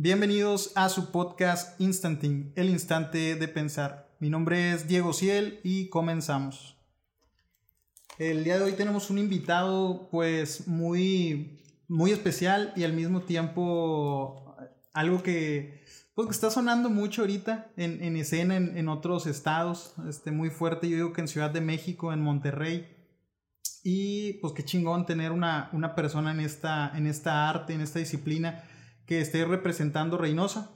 Bienvenidos a su podcast Instanting, el instante de pensar. Mi nombre es Diego Ciel y comenzamos. El día de hoy tenemos un invitado pues muy, muy especial y al mismo tiempo algo que, pues, está sonando mucho ahorita en, en escena en, en, otros estados, este, muy fuerte, yo digo que en Ciudad de México, en Monterrey. Y pues qué chingón tener una, una persona en esta, en esta arte, en esta disciplina que esté representando Reynosa.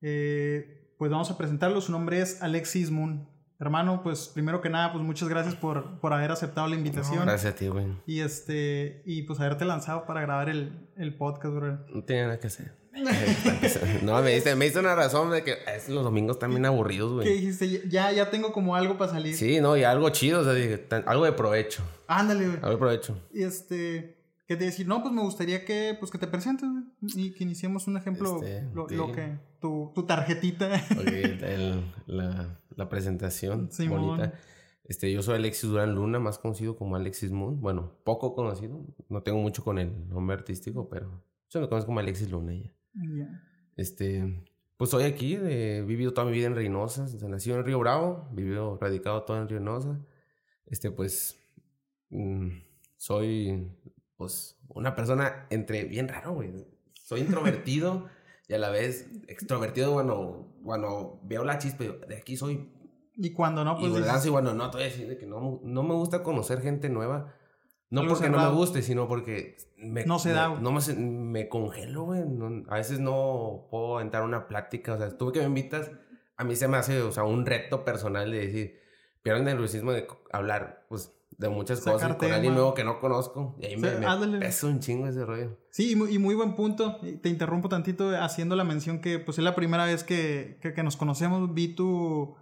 Eh, pues vamos a presentarlo, su nombre es Alexis Moon. Hermano, pues primero que nada, pues muchas gracias por, por haber aceptado la invitación. No, gracias a ti, güey. Y este, y pues haberte lanzado para grabar el, el podcast, bro. No tenía nada que hacer. no, me diste, me diste una razón de que es, los domingos también aburridos, güey. ¿Qué dijiste? Ya, ya tengo como algo para salir. Sí, no, y algo chido, o sea, dije, algo de provecho. Ándale, güey. Algo de provecho. Y este, que te decir, no, pues me gustaría que, pues que te presentes. Y que iniciemos un ejemplo, Este, lo, que, tu, tu tarjetita. Ok, el- la, la presentación Simón. bonita. Este, yo soy Alexis Durán Luna, más conocido como Alexis Moon. Bueno, poco conocido. No tengo mucho con el nombre artístico, pero yo me conozco como Alexis Luna ya. Este, pues soy aquí, he vivido toda mi vida en Reynosa, nacido en Río Bravo, vivido, radicado todo en Reynosa. Este, pues, mm, soy, pues, una persona entre, bien raro, güey. Soy introvertido y a la vez extrovertido cuando, cuando veo la chispa, digo, de aquí soy. Y cuando no, y pues me dices, lanzo y bueno, no, te voy a decir de que no, no me gusta conocer gente nueva. No porque no me guste, sino porque me, No se me- da, güey. No me, me congelo, güey. No- a veces no puedo entrar a una plática. O sea, tú que me invitas, a mí se me hace, o sea, un reto personal de decir, pierdo el nerviosismo de hablar, pues, de muchas Sacar cosas con tema. alguien nuevo que no conozco. Y ahí me, me pesa un chingo ese rollo. Sí, y muy, y muy buen punto. Te interrumpo tantito haciendo la mención que pues es la primera vez que, que, que nos conocemos. Vi tu...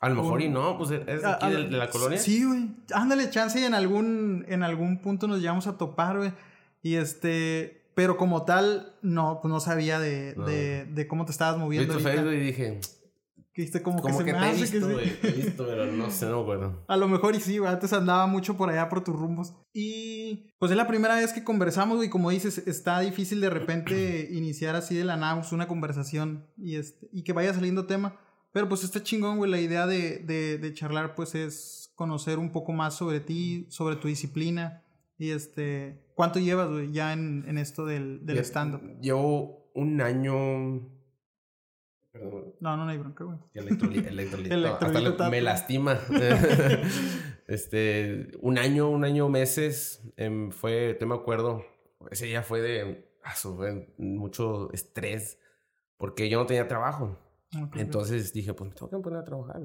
A lo mejor Un- y no, pues, es de Ah, aquí ah, de, de la colonia. Sí, güey. Ándale, chance y en algún, en algún punto nos llegamos a topar, güey. Y este... Pero como tal, no, pues no sabía de, No. de, de cómo te estabas Vi moviendo. tu ahorita. Facebook y dije, Que viste como, como que, que, se me hace visto, que. Te visto, pero no sé, no acuerdo. A lo mejor y sí, güey. Antes andaba mucho por allá por tus rumbos. Y pues es la primera vez que conversamos, güey. Como dices, está difícil de repente iniciar así de la nada pues, una conversación y, este, y que vaya saliendo tema. Pero pues está chingón, güey. La idea de, de, de charlar, pues es conocer un poco más sobre ti, sobre tu disciplina. Y este, ¿cuánto llevas, güey, ya en, en esto del, del stand-up? Llevo un año. Perdón, No, no, no hay bronca, güey. electroli- electrolito. Electrolito hasta me lastima. este, un año, un año, meses. em, fue, te me acuerdo. Ese día fue de. ah, fue mucho estrés. Porque yo no tenía trabajo. Ok, ok. Entonces dije, pues me tengo que poner a trabajar.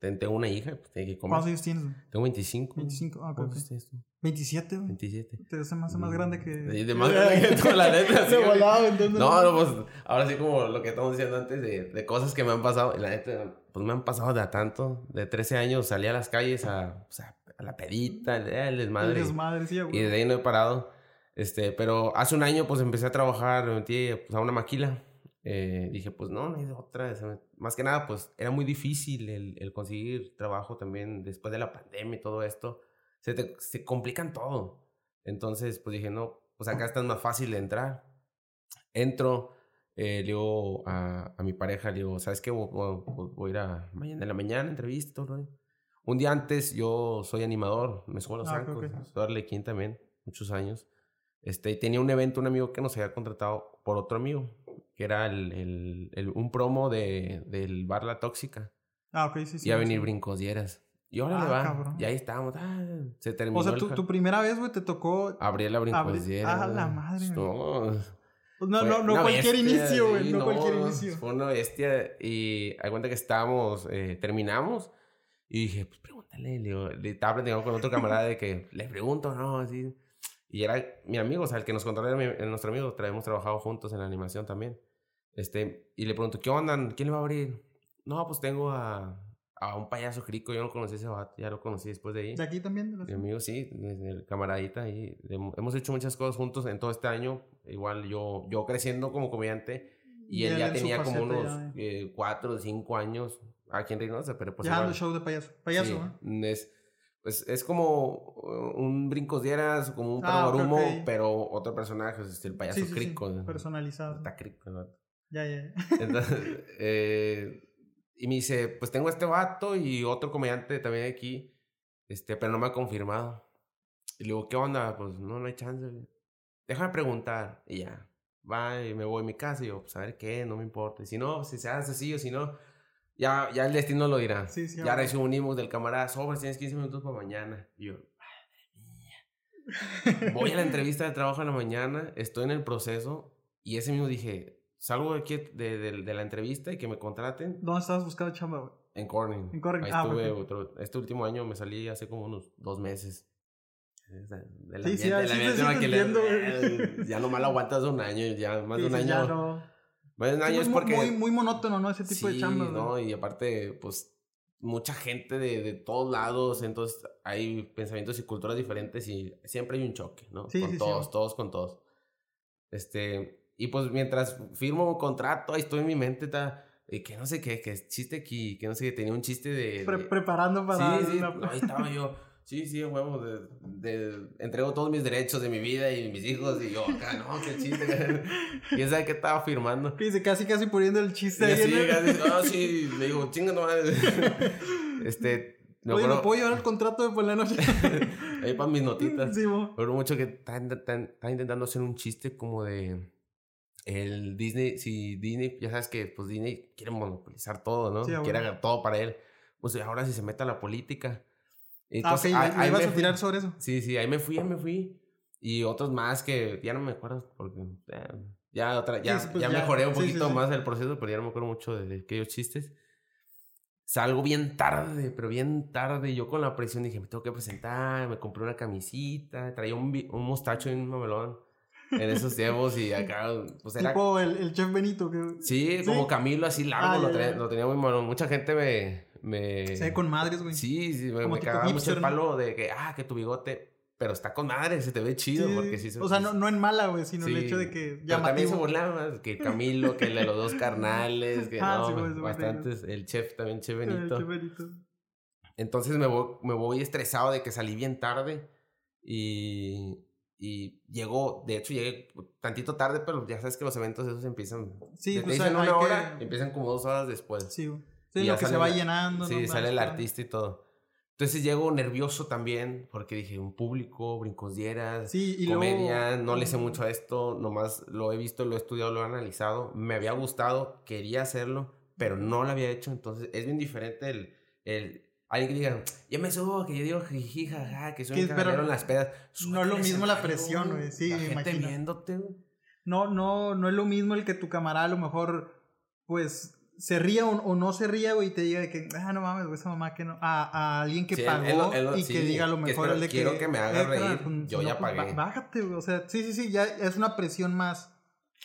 Ten- Tengo una hija, pues tengo que comer. ¿Cuántos años tienes? Tengo 25. 25, ah, ok, ¿Cuántos ok. tienes tú? 27, güey. 27. Te hace más, más grande que. Sí, de más grande que tú, la neta, De güey. volado, entonces. No, no, pues ahora sí como lo que estamos diciendo antes de, de cosas que me han pasado. La neta, pues me han pasado de a tanto. De 13 años salí a las calles a, o sea, a la pedita, el, desmadre. El desmadre, sí, güey. Y desde ahí no he parado. Este, pero hace un año pues empecé a trabajar, me metí pues, a una maquila. Eh, dije, pues no, no hay de otra. Más que nada, pues era muy difícil el, el conseguir trabajo también después de la pandemia y todo esto. Se, te- se complican todo. Entonces, pues dije, no, pues acá está más fácil de entrar. Entro, eh, le digo a, a mi pareja, le digo, ¿sabes qué? Voy, voy- voy a ir a mañana en la mañana, entrevista, rollo. Un día antes, yo soy animador, me subo a los Ah, zancos, soy arlequín también, muchos años. Este, tenía un evento, un amigo que nos había contratado por otro amigo, que era el, el- el- un promo de, del bar La Tóxica. Ah, ok, sí, sí. Iba a sí. venir Brincos Dieras. Y ahora le Ah, va. cabrón. Y ahí estábamos. ah, se terminó. O sea, el tu, ja- tu primera vez, güey, te tocó. Abrí la Brincos Abrí- Dieras. ¡Ah, la madre, No, No, no, no una cualquier bestia, inicio, güey. sí, No, cualquier inicio. Fue una bestia. Y hay cuenta que estábamos, eh, terminamos. Y dije, pues pregúntale. Le, digo, le estaba platicando con otro camarada de que le pregunto, ¿no? Así. Y era mi amigo, o sea, el que nos contó era nuestro amigo. Hemos trabajado juntos en la animación también. Este, y le pregunto, ¿qué onda? ¿Quién le va a abrir? No, pues tengo a, a un payaso crico. Yo no conocí a ese vato, ya lo conocí después de ahí. ¿De aquí también? de la Mi amigo, sí, el camaradita. Y hem- hemos hecho muchas cosas juntos en todo este año. Igual yo, yo creciendo como comediante. Y él él ya tenía como unos ya eh, cuatro o cinco años aquí en Reynosa, pero pues ya igual. show de payaso. Payaso, sí, ¿eh? es, pues es como uh, un brincos dieras, como un Ah, ok, Guarumo, ok. pero otro personaje, es el payaso Sí, sí, sí, crico. Personalizado. Está crico, vato. Ya, ya. Entonces, eh, y me dice, pues tengo este vato y otro comediante también aquí, este, pero no me ha confirmado. Y le digo, ¿qué onda? Pues no, no hay chance. Déjame preguntar. Y ya, va y me voy a mi casa y yo, pues a ver qué, no me importa. Y si no, si se hace así o si no, ya, ya el destino lo dirá. Sí, sí, ya recibo un email del camarada, sobres, tienes 15 minutos para mañana. Y yo, voy a la entrevista de trabajo en la mañana, estoy en el proceso y ese mismo dije, salgo de, aquí de, de- de la entrevista y que me contraten ¿Dónde estabas buscando chamba, güey? en Corning. En Corning, Ahí ah, estuve ok. otro- este último año me salí hace como unos dos meses. Esa- del Sí, sí, sí, sí, sí, entiendo, güey. Ya nomás lo aguantas un año, ya más de un año. ya no. Más de un Sí, año muy, es porque... muy, muy monótono, ¿no? Ese tipo de Sí, chamba, ¿no? güey. Y aparte, pues, mucha gente de, de todos lados, entonces hay pensamientos y culturas diferentes y siempre hay un choque, ¿no? Sí, con sí, todos, todos con todos. Este, y pues mientras firmo un contrato, ahí estoy en mi mente, está, y que no sé qué, que chiste aquí, que no sé qué, tenía un chiste de... Pre- de- preparando para. sí, sí, ahí estaba yo. Sí, sí, huevo, de, de- entrego todos mis derechos de mi vida y mis hijos y yo acá, no, qué chiste. ¿Quién sabe qué estaba firmando? Dice casi, casi poniendo el chiste Y ahí. el- casi, ah, sí, le digo, chinga madre. Este, me Oye, ¿me acuerdo, puedo llevar el contrato de por la noche? ahí para mis notitas. Sí, acuerdo mucho que está, intentando hacer un chiste como de el Disney, si Disney, ya sabes que pues Disney quiere monopolizar todo, ¿no? Sí, quiere todo para él. Pues ahora si se mete a la política. Ah, ok, Entonces, ahí- ahí me a fui. tirar sobre eso. Sí, sí, ahí me fui, ahí me fui. Y otros más que ya no me acuerdo porque eh, ya, otra, ya, Sí, pues ya ya. mejoré un Sí, poquito sí. más el proceso, pero ya no me acuerdo mucho de, de aquellos chistes. Salgo bien tarde, pero bien tarde. Yo con la presión dije, me tengo que presentar, me compré una camisita, traía un, un mostacho y un mamelón en esos tiempos y acá, pues era... Tipo el, el chef Benito. Que Sí, como Camilo, así largo, Ah, lo, ya. lo tenía muy malo. Mucha gente me... me se ve con madres, güey. Sí, sí, me, me cagaba mucho el palo de que, ah, que tu bigote, pero está con madre, se te ve chido, Sí, porque sí se O sea, no, no en mala, güey, sino el Sí. hecho de que Pero también se burlaban, que Camilo, que el de los dos carnales, que Ah, no, güey, bastantes, el chef también, chef El Benito. chef Benito. Entonces me voy, me voy estresado de que salí bien tarde y, y llegó, de hecho llegué tantito tarde, pero ya sabes que los eventos esos empiezan, Sí, pues una que- hora, empiezan como dos horas después. Sí, güey. Sí, Y lo que se va la- llenando. Sí, ¿no? sale el artista y todo. Entonces llego nervioso también porque dije, un público, brincosieras, Sí, y comedia, luego... no le sé mucho a esto, nomás lo he visto, lo he estudiado, lo he analizado, me había gustado, quería hacerlo, pero no lo había hecho, entonces es bien diferente el, el alguien que diga, ya me subo, que yo digo jiji, jaja, que soy un las pedas. no es lo mismo la presión, güey, sí, La gente viéndote. No, no, no es lo mismo el que tu camarada a lo mejor, pues, se ría o, o no se ría, güey, y te diga de que, ah, no mames, güey, esa mamá que no. A, a alguien que Sí, él- pagó él él lo- y sí, que diga a lo mejor el de que. quiero que me haga "Eh, reír, pues, yo si ya no, pues, pagué". Bájate, güey. O sea, sí, sí, sí, ya es una presión más,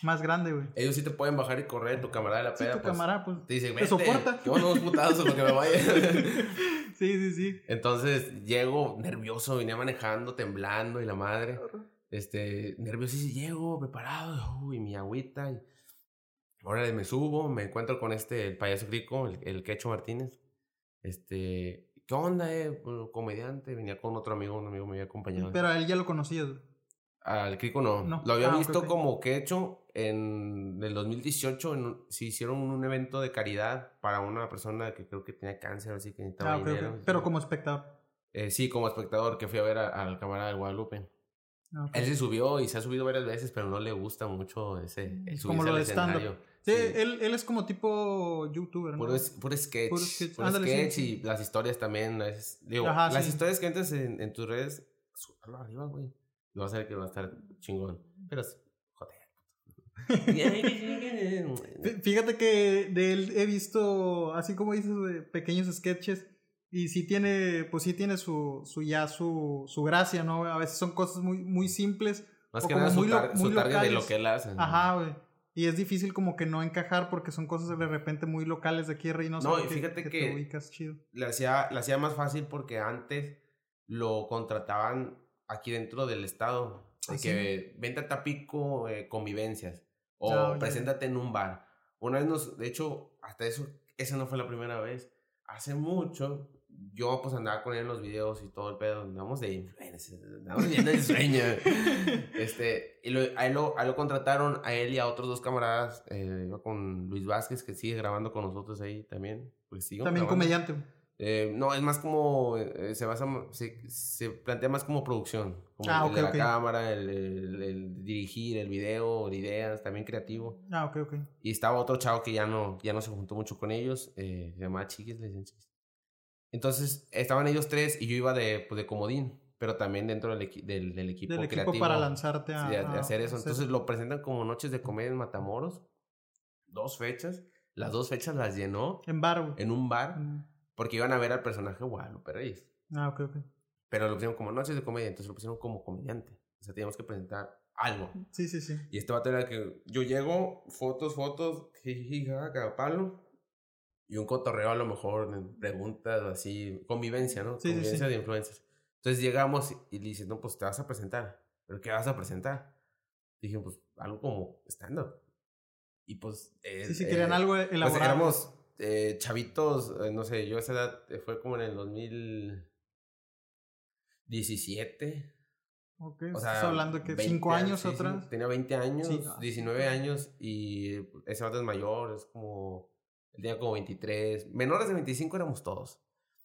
más grande, güey. Ellos sí te pueden bajar y correr, tu camarada de la Sí, peda, tu pues, camarada, pues. te dice, te soporta. que unos putazos lo que me vaya. Sí, sí, sí. Entonces llego nervioso, vine manejando, temblando y la madre. Este, nervioso y llego preparado, uy, mi agüita. Y... Ahora me subo, me encuentro con este, el payaso Crico, el, el Quecho Martínez. Este, ¿qué onda, eh? Bueno, comediante, venía con otro amigo, un amigo me había acompañado. Pero a él ya lo conocías. Al Crico no. No. Lo había Ah, visto ok. como Quecho en el 2018. En, se hicieron un evento de caridad para una persona que creo que tenía cáncer, así que necesitaba Ah, ok, dinero. ok. Pero como espectador. Eh, sí, como espectador que fui a ver al camarada de Guadalupe. Ah. Él se subió y se ha subido varias veces, pero no le gusta mucho ese el Como lo al de stand-up. escenario. Sí, Sí. Él, él es como tipo youtuber, ¿no? Puro, puro sketch. Puro Puro sketch. sketch, Ándale, sí, sí. y las historias también. es- digo, Ajá, las historias que metes en, en tus redes, súbalo arriba, güey. Y vas a ver que va a estar chingón. Pero, joder. Fí- Fíjate que de él he visto, así como dices, de pequeños sketches. Y sí tiene, pues sí tiene su, su ya su, su gracia, ¿no? A veces son cosas muy, muy simples. Más o que como nada su, muy tar- su muy target de lo que él hace. Ajá, güey. Y es difícil como que no encajar porque son cosas de repente muy locales de aquí de Reynosa. No, y fíjate te que- ubicas chido. le hacía, le hacía más fácil porque antes lo contrataban aquí dentro del estado. De ¿Ah, sí? que vente a Tapico eh, convivencias. O ya. preséntate en un bar. Una vez nos, de hecho, hasta eso, esa no fue la primera vez. Hace mucho, yo pues andaba con él en los videos y todo el pedo, andamos de influencers, andamos viendo el sueño. este, y lo, a, él lo, a, él lo, contrataron, a él y a otros dos camaradas, eh, con Luis Vázquez, que sigue grabando con nosotros ahí también. Pues, también grabando. comediante. Eh, no, es más como, eh, se basa, se, se, plantea más como producción, como ah, el, okay, de la okay. cámara, el, el, el, dirigir el video, de ideas, también creativo. Ah, ok, ok. Y estaba otro chavo que ya no, ya no se juntó mucho con ellos, eh, se llamaba Chiquis, le Chiquis. Entonces, estaban ellos tres y yo iba de, pues, de comodín, pero también dentro del, del, del equipo del creativo. equipo para lanzarte a, sí, a, a hacer a eso. hacer- Entonces, lo presentan como Noches de Comedia en Matamoros, dos fechas. Las dos fechas las llenó En bar, en un bar Mm. porque iban a ver al personaje Guadalupe Reyes. Ah, ok, ok. Pero lo pusieron como noches de comedia, entonces lo pusieron como comediante. O sea, teníamos que presentar algo. Sí, sí, sí. Y este vato era que yo llego, fotos, fotos, jiji, cagapalo. Y un cotorreo a lo mejor, preguntas o así, convivencia, ¿no? Sí, convivencia sí. de influencers. Entonces llegamos y le dices, no, pues te vas a presentar. ¿Pero qué vas a presentar? Dije, pues algo como stand-up. Y pues... eh, Sí, sí, querían eh, algo pues elaborado. éramos eh, chavitos, eh, no sé, yo a esa edad fue como en el 2017. Ok, O estás sea, hablando de que 20 cinco años sí, sí, atrás. tenía 20 años, Sí, ah, 19 años y ese vato es mayor, es como, él tenía como 23, menores de 25 éramos todos.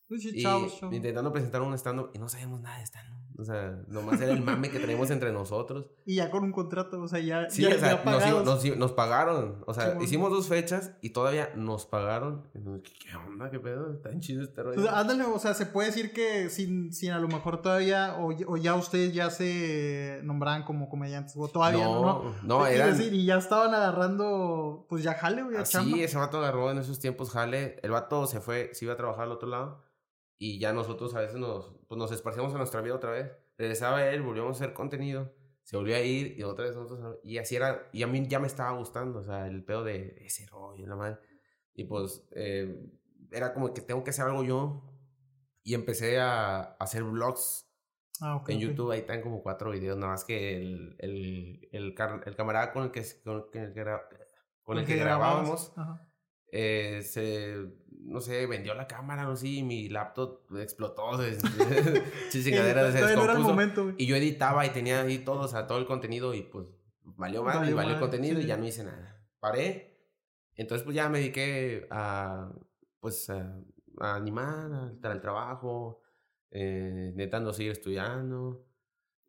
Sí, sí, Y intentando presentar un stand-up y no sabíamos nada de stand-up. O sea, nomás era el mame que traíamos entre nosotros. Y ya con un contrato, o sea, ya, Sí, ya, o sea, ya nos, nos- nos pagaron. O sea, hicimos dos fechas y todavía nos pagaron. ¿Qué, onda? ¿Qué pedo? En chido este rollo. O sea, ándale, o sea, se puede decir que sin, sin a lo mejor todavía, o, o ya ustedes ya se nombraban como comediantes, o todavía no, no. no, eran... decir, y ya estaban agarrando, pues ya jale, güey. Así, ese vato agarró en esos tiempos jale. El vato se fue, se iba a trabajar al otro lado. Y ya nosotros a veces nos, pues nos esparcíamos a nuestra vida otra vez. Regresaba él, volvíamos a hacer contenido. Se volvió a ir y otra vez nosotros. Y así era. Y a mí ya me estaba gustando, o sea, el pedo de ese rollo, la madre. Y pues eh, era como que tengo que hacer algo yo. Y empecé a, a hacer vlogs Ah, ok, en. YouTube. Ahí están como cuatro videos, nada más que el, el, el, car- el camarada con el que, con el que, gra- con el que grabábamos eh, se, no sé, vendió la cámara, no sé, y mi laptop explotó, se, chingadera se descompuso. momento, y yo editaba y tenía ahí todo, o sea, todo el contenido y pues valió mal y Valió valió el contenido sí, y ya no hice nada. Paré. Entonces pues ya me dediqué a, pues, a, a animar, al trabajo, eh, intentando seguir estudiando.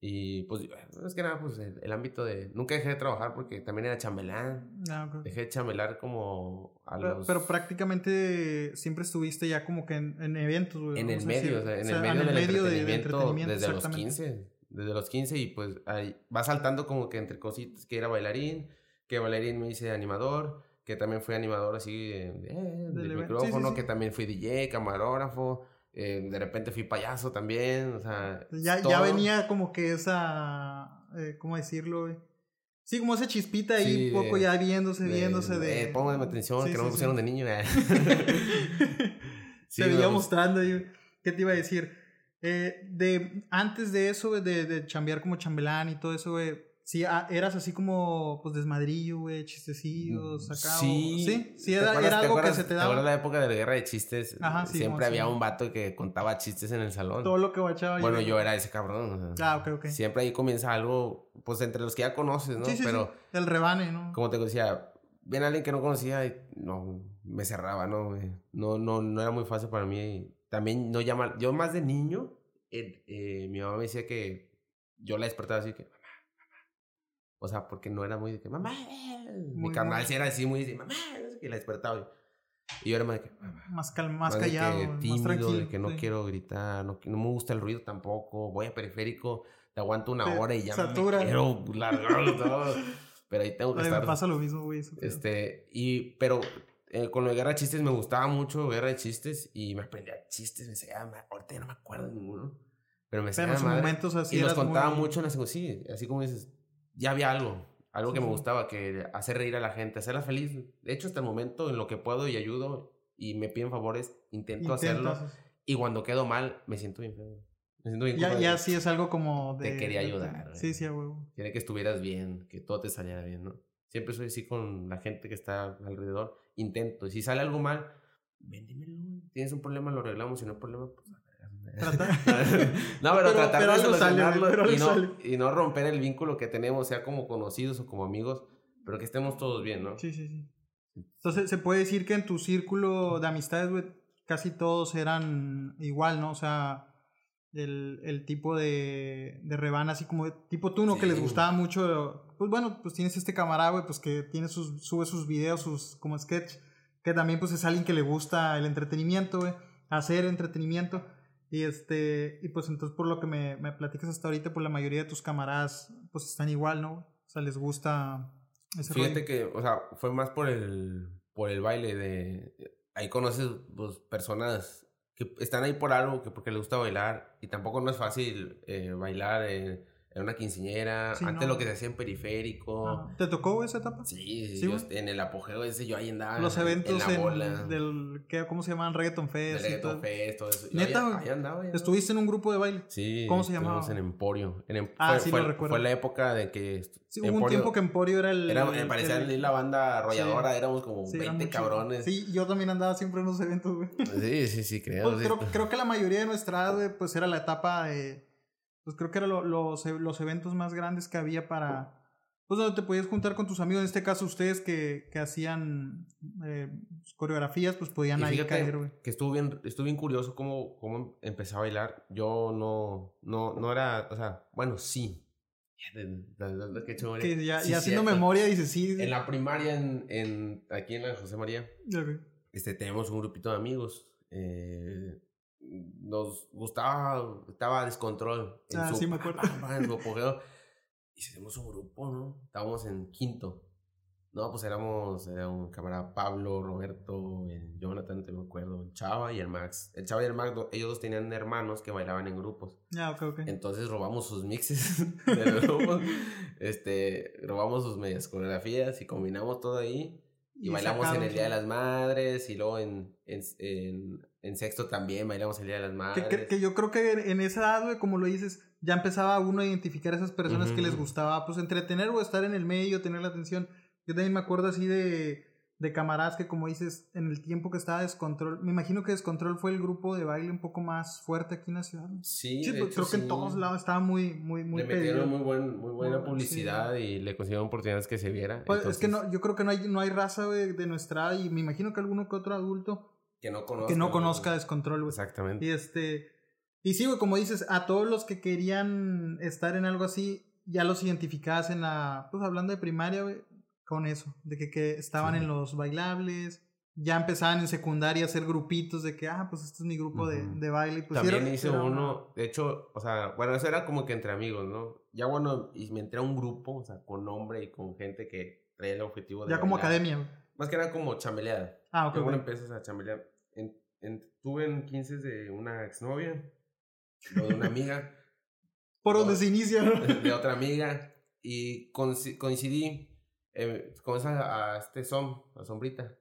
Y pues, es que nada, pues el, el ámbito de... Nunca dejé de trabajar porque también era chambelán. Ah. Dejé de chambelar como a Pero, los... pero prácticamente siempre estuviste ya como que en, en eventos, güey. En el medio, o sea, en el medio del de- de entretenimiento, desde los exactamente. 15. Desde los 15 y pues ahí va saltando como que entre cositas, que era bailarín, que bailarín me hice animador, que también fui animador así de, de- del evento. micrófono, Sí, sí, sí. que también fui DJ, camarógrafo, eh, de repente fui payaso también, o sea... Ya, ya todo. venía como que esa, eh, ¿cómo decirlo, güey? Sí, como esa chispita ahí, Sí, poco de- ya viéndose, de- viéndose de... Eh, pónganme atención, Sí, que no me pusieron de niño. eh. Se veía me gust- mostrando ahí. ¿Qué te iba a decir? Eh, de, antes de eso, de, de chambear como chambelán y todo eso, güey, sí, ah, eras así como, pues, desmadrillo, güey, chistecillos, acá. o- Sí, sí, sí, ¿Te era, acuerdas- era algo que se te ¿te acuerdas daba. la época de la guerra de chistes? Ajá, sí, Siempre había un vato que contaba chistes en el salón. Todo lo que guachaba. Bueno, yo era ese cabrón. o sea, Ah, ok, ok. Siempre ahí comienza algo, pues entre los que ya conoces, ¿no? Sí, sí, Pero, sí. El rebane, ¿no? como te decía, viene alguien que no conocía y no, me cerraba, ¿no? No, no, no era muy fácil para mí. También no llama, yo más de niño, eh, eh, mi mamá me decía que yo la despertaba así que. O sea, porque no era muy de que, mamá. Mi Muy, carnal muy- sí era así, muy de, mamá, qué, la despertaba. yo. Y yo era más de que, mamá. Más, cal- más Más de callado, que güey, más tímido, tranquilo. de que no sí. quiero gritar, no, no me gusta el ruido tampoco, voy a periférico, te aguanto una hora y ya satura. me quiero largar todo. Pero ahí tengo que Ay, estar. me pasa lo mismo, güey. eso, pero- Este, y, pero eh, con lo de Guerra de Chistes me gustaba mucho Guerra de Chistes y me aprendía chistes, me sabía, ma- ahorita ya no me acuerdo de ninguno, pero me Pero sabía en momentos así y los contaba muy- mucho en sí, así como dices, ya había algo, algo que me gustaba, que hacer reír a la gente, hacerla feliz. De hecho, hasta el momento, en lo que puedo y ayudo y me piden favores, intento hacerlo. Y cuando quedo mal, me siento bien feo. Me siento bien Ya, ya sí es algo como de... Te quería ayudar. Sí, sí, a huevo. Quería que estuvieras bien, que todo te saliera bien, ¿no? Siempre soy así con la gente que está alrededor. Intento. Y si sale algo mal, véndemelo. Tienes un problema, lo arreglamos. Si no hay problema, pues. Trata- no, pero, Pero- tratar pero de sale, solucionarlo algo y, no, sale. y no romper el vínculo que tenemos, sea como conocidos o como amigos, pero que estemos todos bien, ¿no? Sí, sí, sí. Entonces se puede decir que en tu círculo de amistades, güey, casi todos eran igual, ¿no? O sea, el, el tipo de, de rebana, así como de- tipo tú, ¿no? Que Sí. les gustaba mucho. Pues bueno, pues tienes este camarada, güey, pues que tiene sus, sube sus videos, sus como sketch, que también pues es alguien que le gusta el entretenimiento, güey, hacer entretenimiento. Y este, y pues entonces por lo que me, me platicas hasta ahorita, pues la mayoría de tus camaradas pues están igual, ¿no? O sea, les gusta ese Fíjate rollo. que, o sea, fue más por el, por el baile de... Ahí conoces pues, personas que están ahí por algo, que porque les gusta bailar. Y tampoco no es fácil eh, bailar en, en una quinceñera. Sí, Antes no. lo que se hacía en periférico. Ajá. ¿Te tocó esa etapa? Sí, Sí, yo en el apogeo ese yo ahí andaba. los en- eventos en la en- bola. del ¿qué, cómo se llaman reggaeton fest reggaeton todo. fest, todo eso. Yo Neta, ahí- andaba, ahí andaba. estuviste en un grupo de baile Sí. ¿Cómo se llamaba? en Emporio. En Em- Ah, fue, sí, fue- lo recuerdo. Fue la época de que... sí, hubo un Emporio tiempo que Emporio era el Era, me parecía el- la banda arrolladora, Sí. éramos como sí, era 20 mucho. cabrones. sí yo también andaba siempre en los eventos güey Sí, sí, sí, creo. Pues sí. creo, creo que la mayoría de nuestra edad güey, pues era la etapa de pues creo que eran lo- los, los eventos más grandes que había para pues donde te podías juntar con tus amigos en este caso ustedes que, que hacían eh, coreografías pues podían Y ahí caer güey que estuvo bien, estuvo bien curioso cómo, cómo empecé a bailar. Yo no, no, no era, o sea, bueno, sí. Qué chévere. que ya, Sí, ya haciendo memoria dices sí En la primaria, en, en, aquí en la José María, Ok. este, tenemos un grupito de amigos. eh, nos gustaba, estaba descontrol. En Ah, su, sí, me acuerdo. En su apogeo. Y hicimos un grupo, ¿no? Estábamos en quinto. No, pues éramos, era un camarada Pablo, Roberto, el Jonathan, te me acuerdo, el Chava y el Max. El Chava y el Max, ellos dos tenían hermanos que bailaban en grupos. Ah, ok, ok. Entonces robamos sus mixes de los grupos, este, robamos sus medias coreografías y combinamos todo ahí. Y, bailamos en el Día de las Madres y luego en, en, en, en sexto también bailamos el Día de las Que, Madres. que- que yo creo que en esa edad, güey, como lo dices, ya empezaba uno a identificar a esas personas que les gustaba, pues, entretener o estar en el medio, tener la atención. Yo también me acuerdo así de, de camaradas que, como dices, en el tiempo que estaba Descontrol, me imagino que Descontrol fue el grupo de baile un poco más fuerte aquí en la ciudad. Sí, Sí, de pues, hecho, creo que en todos lados estaba muy, muy, muy le metieron pedido. muy, buen, muy buena Muy- sí. publicidad y le consiguieron oportunidades que se viera. Pues, es que no, yo creo que no hay, no hay raza, güey, de nuestra edad, y me imagino que alguno que otro adulto que no conozca. que no conozca Descontrol, güey. Exactamente. Y este. Y sí, güey, como dices, a todos los que querían estar en algo así, ya los identificabas en la. Pues hablando de primaria, güey, con eso. De que, que estaban Sí. en los bailables. Ya empezaban en secundaria a hacer grupitos de que, ah, pues este es mi grupo de, de baile. y Pues, También era- hice era una- uno, de hecho, o sea, bueno, eso era como que entre amigos, ¿no? Ya bueno, y me entré a un grupo, o sea, con nombre y con gente que traía el objetivo de Ya como academia. Más que nada como chambeleada. Ah, ok, Luego güey. empiezas a chambelear. En, en, tuve en 15 de una exnovia, o de una amiga, Por donde se inicia, de otra amiga, y coinci- coincidí eh, con esa, a este Som, a Sombrita,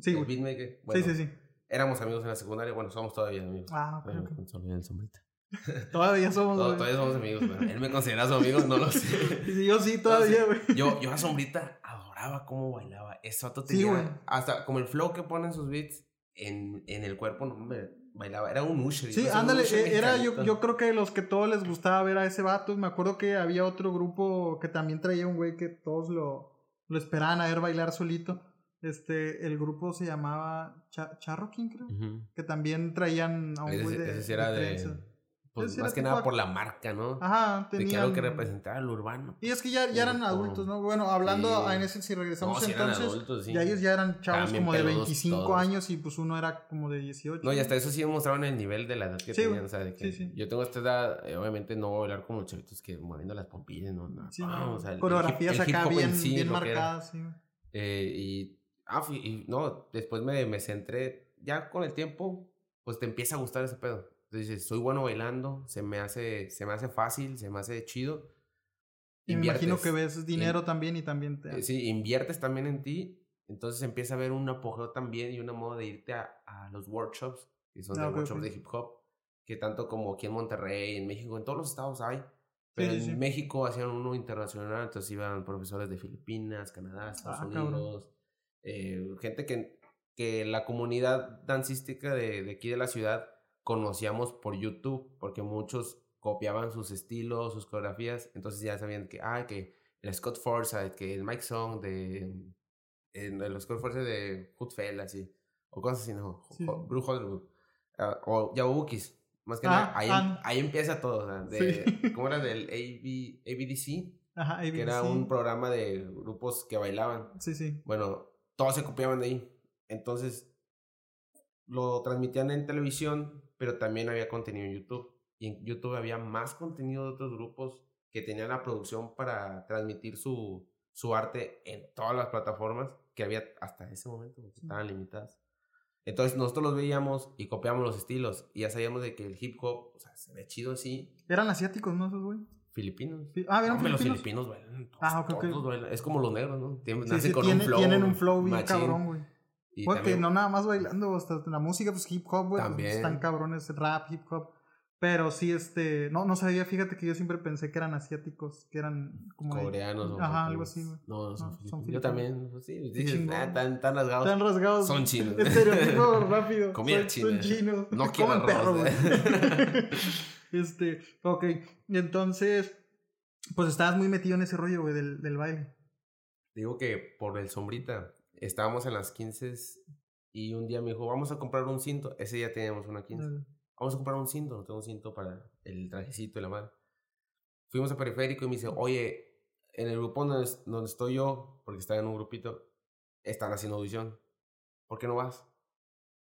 Sí, el güey. beatmaker. Bueno, sí, sí, sí. Éramos amigos en la secundaria, bueno, somos todavía amigos. Ah, ok, Bueno, el Sombrita. Todavía somos, No, todavía somos amigos, pero él me considera su amigo, no lo sé. Sí, Yo sí, todavía, güey. Yo, yo a Sombrita adoraba cómo bailaba. Sí, tenía güey. hasta como el flow que ponen sus beats en, en el cuerpo, no me bailaba. Era un usher. Sí, ándale, usher eh, era yo, yo creo que los que todos les gustaba ver a ese vato. Me acuerdo que había otro grupo que también traía un güey que todos lo, lo esperaban a ver bailar solito. Este, el grupo se llamaba Cha- Charro King, creo. Que también traían a un güey de, ese sí era de de. Pues más que nada por la marca, ¿no? Ajá, de que tenían... algo que representara lo urbano. Y es que ya, ya eran Como- adultos, ¿no? Bueno, hablando Sí. en ese, si regresamos No, eran entonces, adultos, sí. ya ellos ya eran chavos También como de peludos 25 todos. años y pues uno era como de 18. No, y hasta eso sí mostraban el nivel de la edad que Sí, tenían. O sea, de que Sí, sí. yo tengo esta edad, eh, obviamente no voy a bailar como chavitos que moviendo las pompillas, no, no. Sí, no, o sea, coreografías acá bien, bien marcadas, sí. Eh, y, ah, fui- y no, después me, me centré, ya con el tiempo, pues te empieza a gustar ese pedo. Entonces dices, soy bueno bailando, se me hace, se me hace fácil, se me hace chido. Y me imagino que ves dinero también y también te... Eh, sí, inviertes también en ti, entonces empieza a haber un apogeo también y una moda de irte a, a los workshops, que son Ah, de ok, workshops de hip hop, que tanto como aquí en Monterrey, en México, en todos los estados hay. Pero sí, en sí. México hacían uno internacional, entonces iban profesores de Filipinas, Canadá, Estados Ah. Unidos, eh, gente que que la comunidad dancística de, de aquí de la ciudad conocíamos por YouTube, porque muchos copiaban sus estilos, sus coreografías, entonces ya sabían que, ah, que el Scott Forsyth, que el Mike Song, de, el Scott Forsyth de Hoodfell, así, o cosas así, ¿no? Sí. Blue Hollywood, ah, o Yabubukis, más que Ah, nada, ahí, ah. ahí empieza todo, o sea, de, Sí. ¿cómo era? Del AB, ABDC, Ajá, que era un programa de grupos que bailaban. Sí, sí. Bueno, todos se copiaban de ahí. Entonces, lo transmitían en televisión, pero también había contenido en YouTube. Y en YouTube había más contenido de otros grupos que tenían la producción para transmitir su, su arte en todas las plataformas que había hasta ese momento, estaban limitadas. Entonces nosotros los veíamos y copiamos los estilos y ya sabíamos de que el hip hop, o sea, se ve chido así, Eran asiáticos, ¿no? Esos, güey. filipinos. Sí. Ah, eran Hombre, los filipinos. filipinos bailan. Todos, Ah, ok, ok. todos bailan. Es como los negros, ¿no? Tienen, Sí, sí, con tiene- un flow. tienen un flow bien cabrón, güey. Y Porque también- no nada más bailando, hasta la música, pues hip hop, güey. pues, También. Están cabrones, rap, hip hop. Pero sí, este. No, no sabía, fíjate que yo siempre pensé que eran asiáticos, que eran como. coreanos o Ajá, algo así, güey. No, no son, No, son Yo también, pues sí, dices, chingón. ah, tan, tan rasgados. Son chinos. Estereotipo rápido. Comida china. Son chinos. No quiero perro, arroz. ¿eh? este, ok. Entonces, pues estabas muy metido en ese rollo, güey, del, del baile. Digo que por el sombrita, estábamos en las 15 y un día me dijo, vamos a comprar un cinto. Ese día teníamos una 15. Vamos a comprar un cinto, no tengo un cinto para el trajecito y la madre. Fuimos a periférico y me dice, oye, en el grupo donde, donde estoy yo, porque estaba en un grupito, están haciendo audición. ¿Por qué no vas?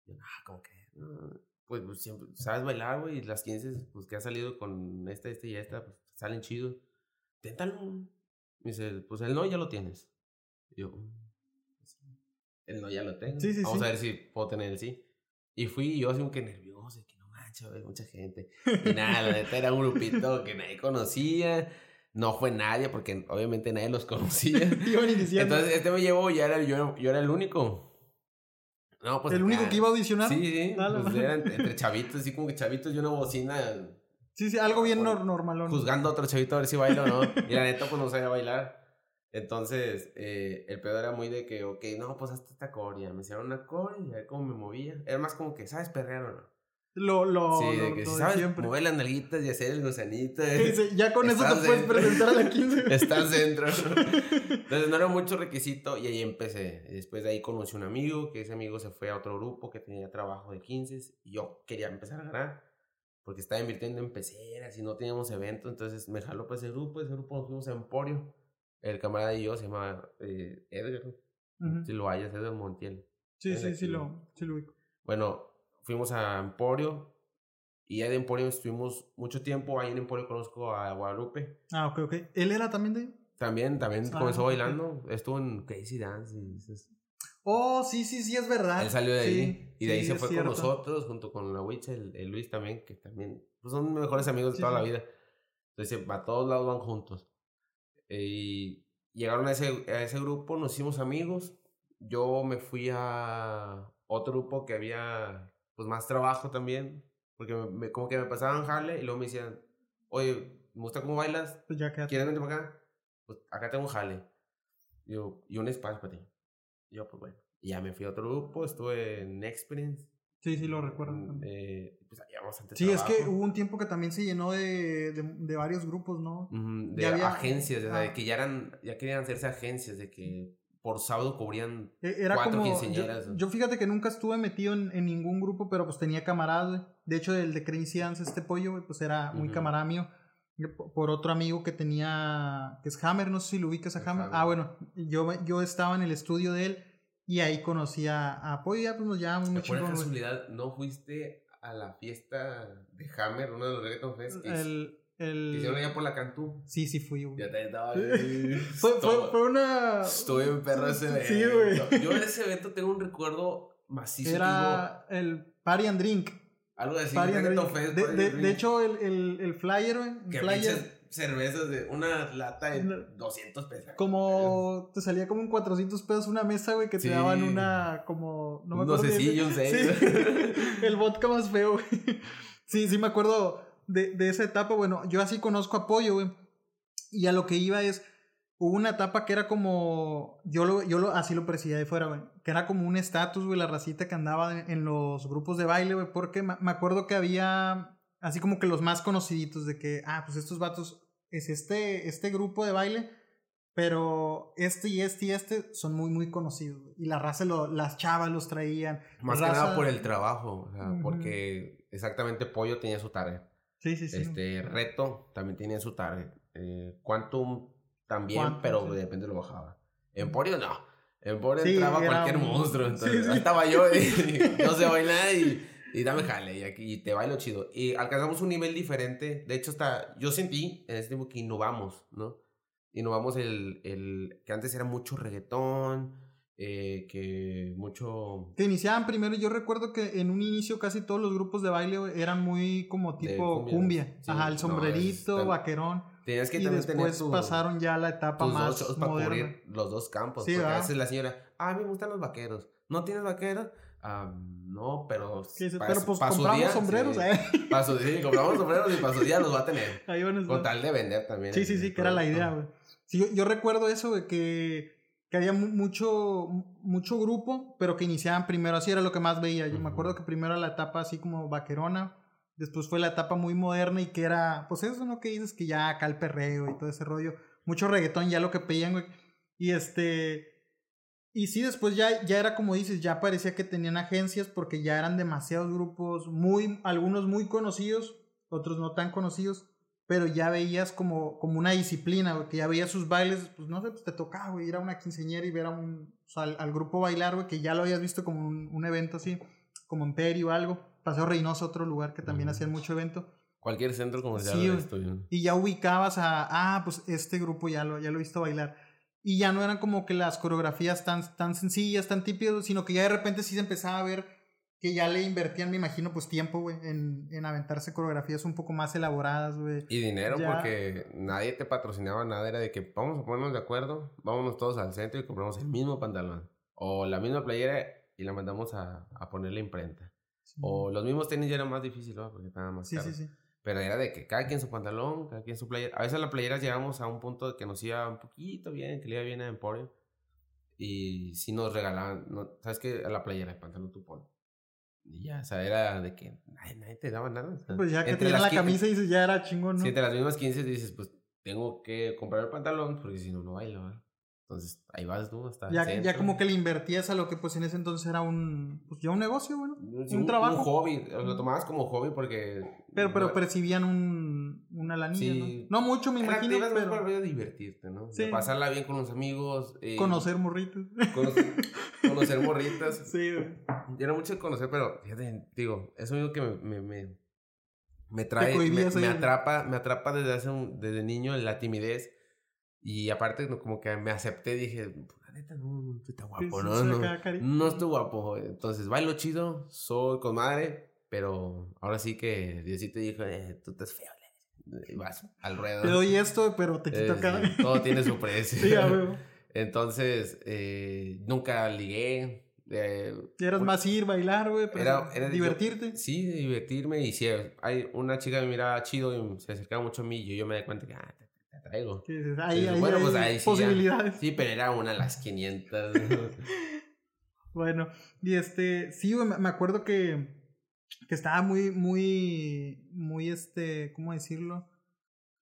Y yo, ah, como que, no, pues, pues, siempre, sabes bailar, güey, y las 15, pues que ha salido con esta, esta y esta, pues salen chidos. Téntalo. Me dice, pues el no ya lo tienes. Y yo, "Mm, el no ya lo tengo. Sí, sí, Vamos sí. a ver si puedo tener el sí. Y fui yo así como que nervioso, que no manches, mucha gente. Y nada, la neta era un grupito que nadie conocía. No fue nadie, porque obviamente nadie los conocía. Entonces este me llevó y ya era, yo, yo era el único. No, pues. ¿El único acá- que iba a audicionar? Sí, sí. Ah, Pues entre, chavitos, así como que chavitos y una bocina Sí, sí, algo bien Bueno, nor- normalón. juzgando a otro chavito a ver si baila o no. Y la neta, pues no sabía bailar. Entonces, eh, el pedo era muy de que, ok, no, pues hazte esta corea. Me hicieron una corea y a ver cómo me movía. Era más como que, ¿sabes perrear o no? Lo, lo, sí, lo- de que lo sabes siempre. mover las nalguitas y hacer el gusanito. Dice, ya con eso te puedes presentar a la 15. Estás dentro. Entonces no era mucho requisito y ahí empecé. Después de ahí conocí un amigo, que ese amigo se fue a otro grupo que tenía trabajo de 15 y yo quería empezar a ganar porque estaba invirtiendo en peceras y no teníamos evento, entonces me jaló para ese grupo, ese grupo nos fuimos a Emporio. El camarada y yo se llama eh, Edgar, Ujú. si lo hayas, Edgar Montiel. Sí, sí, sí lo, sí lo ubico. Bueno, fuimos a Emporio y ahí de Emporio estuvimos mucho tiempo, ahí en Emporio conozco a Guadalupe. Ah, ok, ok. ¿Él era también de ahí? También, también Ah, comenzó bailando, estuvo en Crazy Dance y Oh, sí, sí, sí, es verdad. Él salió de ahí y de ahí se fue cierto. con nosotros, junto con la Witch, el, el Luis también, que también pues son mejores amigos de Sí, toda la vida. Entonces, a todos lados van juntos. Y llegaron a ese, a ese grupo, nos hicimos amigos. Yo me fui a otro grupo que había pues más trabajo también, porque me- me- como que me pasaban jale y luego me decían, oye, me gusta cómo bailas, Pues ya. ¿quieres venir para acá? Pues acá tengo un jale. Y yo, y un espacio para ti. Y yo, pues bueno. Y ya me fui a otro grupo, estuve en Experience. Sí, sí, lo recuerdo. mm, eh, pues había bastante Sí, es que trabajo. hubo un tiempo que también se llenó de, de, de varios grupos, ¿no? Ujú, de ya había- agencias, sea, de ah. que ya eran, ya querían hacerse agencias, de que por sábado cubrían E- Era cuatro como. Yo, quinceañeras. yo fíjate que nunca estuve metido en, en ningún grupo, pero pues tenía camaradas, güey. De hecho, el de Crazy Dance, este pollo, güey, pues era muy Ujú. camarada mío. Por otro amigo que tenía. que es Hammer, no sé si lo ubicas a Hammer. Hammer. Ah, bueno, yo, yo estaba en el estudio de él y ahí conocí a, a ya pues nos llevamos muy Por casualidad, ¿no fuiste a la fiesta de Hammer, uno de los reggaeton fest que El. el... hicieron allá por la Cantú? Sí, sí fui, güey. Ya te estaba. Fue, fue, fue una. Estuve en perro ese evento. Sí, güey. Yo en ese evento tengo un recuerdo macizo. Era el Party and Drink. algo así. Party and Drink. fest. De, de- de hecho, el, el, el flyer, güey. flyer, cervezas de una lata de No. 200 pesos. como te salía como en 400 pesos una mesa, güey, que te Sí. daban una, como, no me acuerdo. Sí, el vodka más feo, güey. Sí, sí me acuerdo de, de esa etapa. Bueno, yo así conozco a Pollo, güey. Y a lo que iba es, hubo una etapa que era como, yo lo, yo lo, así lo percibía de fuera, güey, que era como un estatus, güey, la racita que andaba en, los grupos de baile, güey, porque me acuerdo que había, así como que los más conociditos de que, ah, pues estos vatos, es este, este grupo de baile, pero este y este y este son muy, muy conocidos, y la raza, lo, las chavas los traían. Más que nada por el trabajo, o sea, porque exactamente Pollo tenía su target. Sí, sí, sí. Este, Reto también tenía su target. Eh, Quantum también, pero de repente lo bajaba. Emporio no. Emporio entraba cualquier monstruo. Entonces, ahí estaba yo y, no sé bailar y, y dame jale y, aquí, te bailo chido. Y alcanzamos un nivel diferente. De hecho, hasta yo sentí en ese tiempo que innovamos, ¿no? Innovamos el, el que antes era mucho reggaetón, eh, que mucho... Que iniciaban primero, yo recuerdo que en un inicio casi todos los grupos de baile eran muy como tipo cumbia. Ajá, el sombrerito, vaquerón. Tenías que y después pasaron ya a la etapa más dos para cubrir los dos campos. porque a veces la señora, ah, me gustan los vaqueros. ¿No tienes vaqueros? Ah, no, pero. pero pues compramos sombreros, ¿eh? Para su día, compramos sombreros y para su día los va a tener. Ahí van Con tal de vender también. Sí, sí, sí, que era la idea, güey. Sí, yo, yo, recuerdo eso, de que, que había mucho, mucho grupo, pero que iniciaban primero. Así era lo que más veía. Yo me acuerdo que primero la etapa así como vaquerona Después fue la etapa muy moderna y que era, pues eso, ¿no? Que dices que ya acá el perreo y todo ese rollo. Mucho reggaetón, ya lo que pedían, güey. Y este. Y sí, después ya, ya era como dices, ya parecía que tenían agencias porque ya eran demasiados grupos, muy, algunos muy conocidos, otros no tan conocidos, pero ya veías como, como una disciplina, que ya veías sus bailes, pues no sé, pues te tocaba, güey, ir a una quinceñera y ver a un, al, grupo bailar, güey, que ya lo habías visto como un, un evento así, como en Peri o algo. Paseo Reynoso, otro lugar que también hacían mucho evento. Cualquier centro comercial. Sí, y ya ubicabas a, ah, pues este grupo ya lo, ya lo he visto bailar. Y ya no eran como que las coreografías tan, tan sencillas, tan típidas, sino que ya de repente sí se empezaba a ver que ya le invertían, me imagino, pues tiempo, güey, en, en aventarse coreografías un poco más elaboradas, güey. Y dinero, porque nadie te patrocinaba nada, era de que vamos a ponernos de acuerdo, vámonos todos al centro y compramos el mismo pantalón. O la misma playera y la mandamos a, a poner la imprenta. O los mismos tenis ya era más difícil, ¿no? Porque estaban más caros. Sí, sí, Pero era de que cada quien su pantalón, cada quien su playera. A veces las playeras llegamos a un punto de que nos iba un poquito bien, que le iba bien a Emporio. Y si nos regalaban, no, ¿sabes qué? A la playera, el pantalón tú pones. Y ya, o sea, era de que nadie, te daba nada. pues ya que tenías la camisa y ya era chingón, ¿no? Si entre las mismas 15 dices, pues tengo que comprar el pantalón porque si no, no bailo, ¿verdad? Entonces, ahí vas tú hasta ya, ya como que le invertías a lo que pues en ese entonces era un, pues ya un negocio, bueno, un, trabajo. Un hobby, lo tomabas como hobby porque... Pero, pero percibían un, una lanilla, sí. ¿no? No mucho, me imagino, pero... para divertirte, ¿no? Sí. pasarla bien con los amigos. Eh, conocer morritas. Conocer, conocer morritas. Sí, era mucho de conocer, pero fíjate, digo, eso mismo que me, me, me, trae, me, atrapa, me atrapa desde, hace un, desde niño la timidez y aparte, como que me acepté, dije, pues, la neta, no, estoy tan guapo, ¿no? No, no estoy guapo. Entonces, bailo chido, soy con madre, pero ahora sí que Diosito dijo, eh, tú estás feo. Y vas al ruedo. Te doy esto, pero te quito acá. todo tiene su precio. sí, Entonces, eh, nunca ligué. Eh, Eras más ir, bailar, güey, era, era, divertirte. sí, divertirme. Y si hay una chica que me miraba chido y se acercaba mucho a mí, yo, yo me di cuenta que, ah, traigo. bueno, pues ahí sí, posibilidades. sí, pero era una a las 500. bueno, y este, sí, me acuerdo que, que estaba muy, muy, muy, este, ¿cómo decirlo?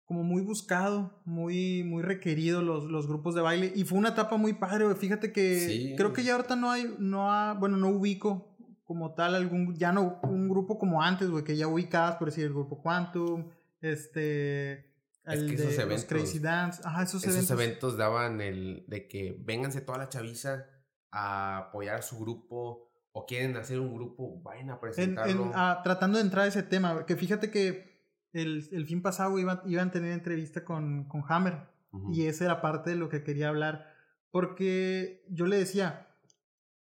Como muy buscado, muy, muy requerido los, los grupos de baile. Y fue una etapa muy padre, Fíjate que creo que ya ahorita no hay, no ha, bueno, no ubico como tal algún, ya no un grupo como antes, güey, que ya ubicabas, por decir, el grupo Quantum, este, el que esos eventos, Crazy Dance. Ajá, esos, esos eventos. daban el de que vénganse toda la chaviza a apoyar a su grupo o quieren hacer un grupo, vayan a presentarlo. Ah, tratando de entrar a ese tema, que fíjate que el, el fin pasado iban, iban a tener entrevista con, con Hammer y esa era parte de lo que quería hablar, porque yo le decía,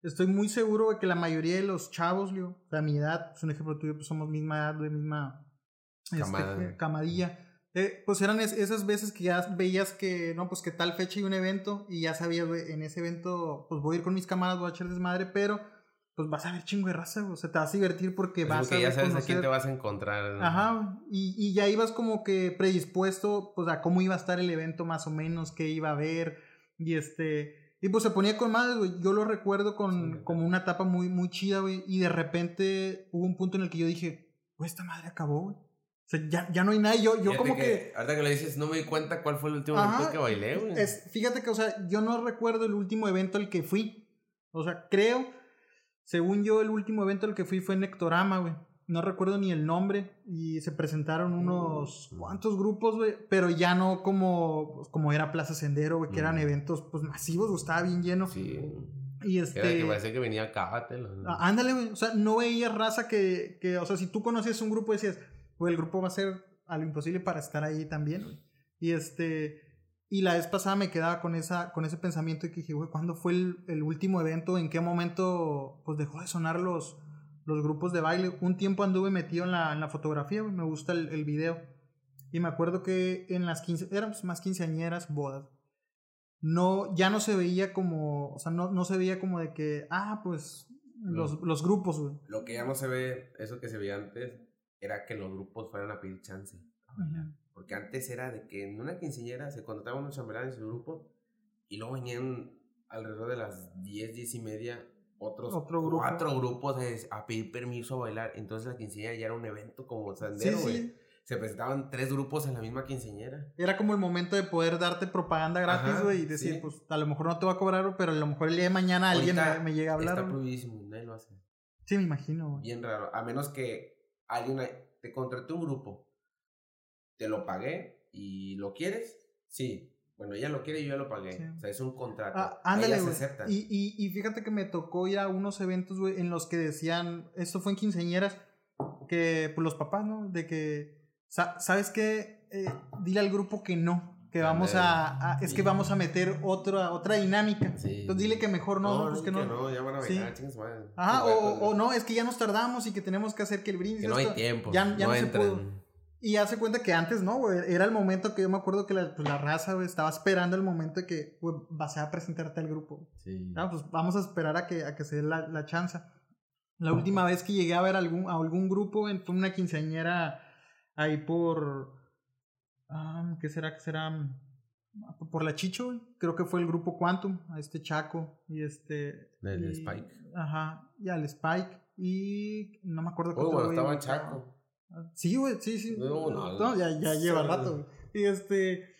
estoy muy seguro de que la mayoría de los chavos, yo, de mi edad, es un ejemplo tuyo, pues somos misma edad, de misma este, camadilla eh, pues eran esas veces que ya veías que, no, pues que tal fecha y un evento y ya sabías, en ese evento, pues voy a ir con mis camaradas, voy a echar desmadre, pero pues vas a ver chingo de raza, güey. O sea, te vas a divertir porque vas a a ya sabes a quién te vas a encontrar. Ajá, y, y, ya ibas como que predispuesto, pues a cómo iba a estar el evento más o menos, qué iba a haber, y este... Y pues se ponía con madre, güey. Yo lo recuerdo con como una etapa muy, muy chida, güey. Y de repente hubo un punto en el que yo dije, güey, esta madre acabó, güey. O sea, ya, ya no hay nada. Yo, yo como que, que, Ahorita que lo dices, no me di cuenta cuál fue el último evento que bailé, güey. Es, fíjate que, o sea, yo no recuerdo el último evento al que fui. O sea, creo, según yo, el último evento al que fui fue en Nectorama, güey no recuerdo ni el nombre y se presentaron unos mm. cuantos grupos, güey, pero ya no como, pues, como era Plaza Sendero, güey, que eran mm. eventos pues masivos, güey, estaba bien lleno. Sí. Y este... Era que parecía que venía Cábatelo. Ah, ándale, güey, o sea, no veías raza que, que, o sea, si tú conocías un grupo decías, güey, el grupo va a ser a lo imposible para estar ahí también, güey. Y este... Y la vez pasada me quedaba con, esa, con ese pensamiento y que dije, güey, ¿cuándo fue el, el último evento? ¿En qué momento pues dejó de sonar los los grupos de baile. Un tiempo anduve metido en la, en la fotografía, me gusta el, el, video. Y me acuerdo que en las 15, eran más quinceañeras, bodas. No, ya no se veía como, o sea, no, no se veía como de que, ah, pues, los, los grupos, güey. Lo que ya no se ve, eso que se veía antes, era que los grupos fueran a pedir chance. Porque antes era de que en una quinceañera se contrataban unos chambelanes en su grupo y luego venían alrededor de las 10, 10 y media otros Otro grupo. cuatro grupos a pedir permiso a bailar. Entonces la quinceañera ya era un evento como sandero, güey. Se presentaban tres grupos en la misma quinceañera. Era como el momento de poder darte propaganda gratis, güey, y decir, pues a lo mejor no te va a cobrar, pero a lo mejor el día de mañana alguien me, llega a hablar. Está prohibidísimo, nadie lo hace. Sí, me imagino, güey. Bien raro. A menos que alguien te contrate un grupo, te lo pagué y lo quieres, sí, bueno, ella lo quiere y yo ya lo pagué. O sea, es un contrato. Ah, ándale, güey. Y, y, y, fíjate que me tocó ir a unos eventos, güey, en los que decían, esto fue en quinceañeras, que, pues los papás, ¿no? De que, ¿sabes qué? Eh, dile al grupo que no. Que vamos a, es que vamos a meter otra, otra dinámica. Sí. Entonces dile que mejor no, no, no pues que no. no, ya van a bailar, sí. Ajá, o, o, no, es que ya nos tardamos y que tenemos que hacer que el brindis. Que no hay tiempo. Ya, ya no, se pudo. Y hace cuenta que antes, ¿no, güey? Era el momento que yo me acuerdo que la, pues, la raza, güey, estaba esperando el momento de que, güey, vas a presentarte al grupo. Sí. Ah, pues vamos a esperar a que, a que se dé la, la chance. La última vez que llegué a ver algún, a algún grupo, fue una quinceañera ahí por... Ah, ¿Qué será? ¿Qué será? Por la Chicho. Creo que fue el grupo Quantum, a este Chaco y este... El Spike. Ajá, y al Spike. Y no me acuerdo qué oh, bueno, estaba Chaco. Sí, güey, sí, sí. No, no, ya, ya lleva rato, güey. Y este.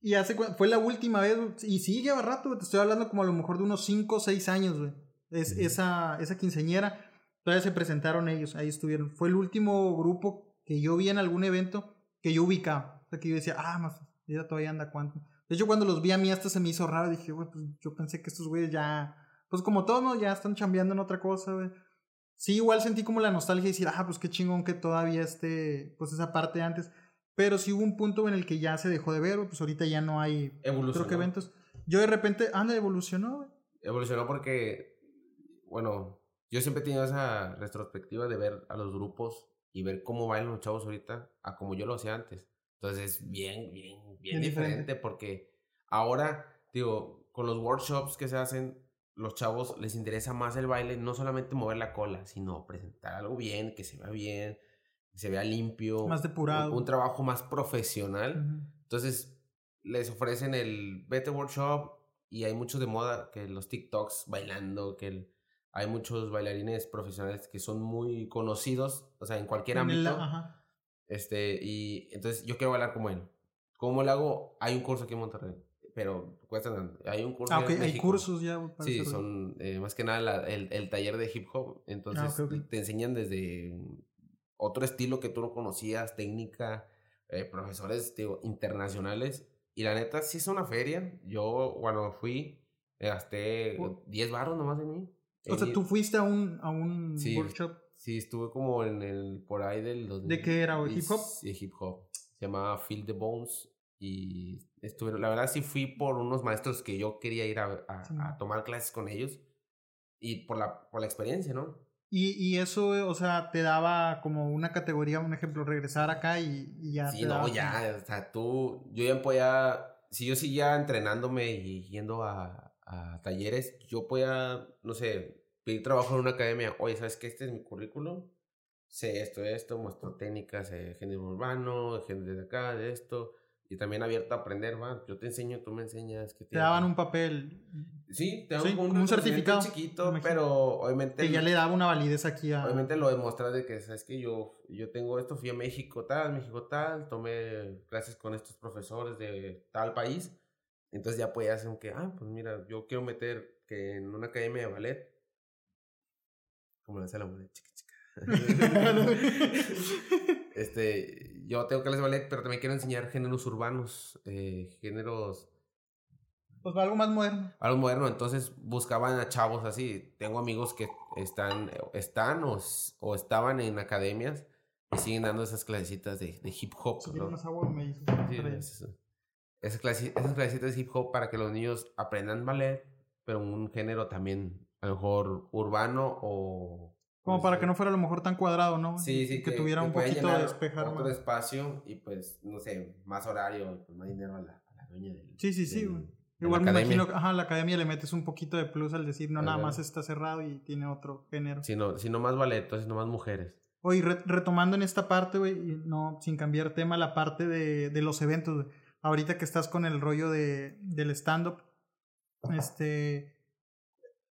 Y hace fue la última vez, y sí lleva rato, te estoy hablando como a lo mejor de unos 5 o 6 años, güey. Es, esa, esa quinceñera, todavía se presentaron ellos, ahí estuvieron. Fue el último grupo que yo vi en algún evento que yo ubicaba. Sea, que yo decía, ah, más, ella todavía anda cuánto. De hecho, cuando los vi a mí hasta se me hizo raro, dije, güey, pues yo pensé que estos güeyes ya, pues como todos, ¿no? Ya están chambeando en otra cosa, güey sí, igual sentí como la nostalgia y decir, ah, pues qué chingón que todavía esté, pues esa parte antes. Pero sí hubo un punto en el que ya se dejó de ver, pues ahorita ya no hay, creo que eventos. Yo de repente, anda, evolucionó, Evolucionó porque, bueno, yo siempre he tenido esa retrospectiva de ver a los grupos y ver cómo bailan los chavos ahorita a como yo lo hacía antes. Entonces es bien, bien, bien, diferente porque ahora, digo, con los workshops que se hacen, los chavos les interesa más el baile, no solamente mover la cola, sino presentar algo bien, que se vea bien, que se vea limpio. Más depurado. Un, trabajo más profesional. Entonces, les ofrecen el Vete Workshop y hay muchos de moda que los TikToks bailando, que hay muchos bailarines profesionales que son muy conocidos, o sea, en cualquier ámbito. Este, y entonces yo quiero bailar como él. ¿Cómo lo hago? Hay un curso aquí en Monterrey pero cuestan. Hay un curso. Ah, hay cursos ya. sí, son eh, más que nada el, el, taller de hip hop. Entonces ah, te enseñan desde otro estilo que tú no conocías, técnica, eh, profesores digo, internacionales. Y la neta, sí es una feria. Yo cuando fui, gasté 10 barros nomás en mí. O sea, tú fuiste a un, a un workshop. Sí, estuve como en el, por ahí del... ¿De qué era? ¿Hip hop? Sí, hip hop. Se llamaba Feel the Bones y estuve, la verdad sí fui por unos maestros que yo quería ir a, a, tomar clases con ellos y por la, por la experiencia, ¿no? Y, y, eso, o sea, te daba como una categoría, un ejemplo, regresar acá y, y ya. Sí, no, ya, o sea, tú, yo ya podía, si yo seguía entrenándome y yendo a, a talleres, yo podía, no sé, pedir trabajo en una academia, oye, ¿sabes qué? Este es mi currículum, sé esto, esto, muestro técnicas de género urbano, de género de acá, de esto, y también abierto a aprender, va, yo te enseño, tú me enseñas. Que te, daban un papel. Sí, te daban un, certificado chiquito, pero obviamente... Que ya le daba una validez aquí a... Obviamente lo demostras de que, sabes que yo, yo tengo esto, fui a México tal, México tal, tomé clases con estos profesores de tal país, entonces ya podías, aunque, ah, pues mira, yo quiero meter que en una academia de ballet, como le hace la ballet, chica, chica. este, yo tengo que de ballet, pero también quiero enseñar géneros urbanos, eh, géneros... Pues algo más moderno. Algo moderno, entonces buscaban a chavos así. Tengo amigos que están, están o, o estaban en academias y siguen dando esas clasecitas de, de hip hop. Sí, ¿no? me sí, esas, clasecitas de hip hop para que los niños aprendan ballet, pero un género también, a lo mejor urbano o como para que no fuera a lo mejor tan cuadrado, ¿no? Sí, sí. Que, tuviera un poquito de despejar otro espacio y pues, no sé, más horario, pues más dinero a la, a la dueña del... Sí, sí, sí, Igual me imagino que ajá, la academia le metes un poquito de plus al decir, no, nada más está cerrado y tiene otro género. Sino, sino más baletos, sino más mujeres. Oye, retomando en esta parte, güey, no, sin cambiar tema, la parte de, de los eventos. Ahorita que estás con el rollo de, del stand-up, este,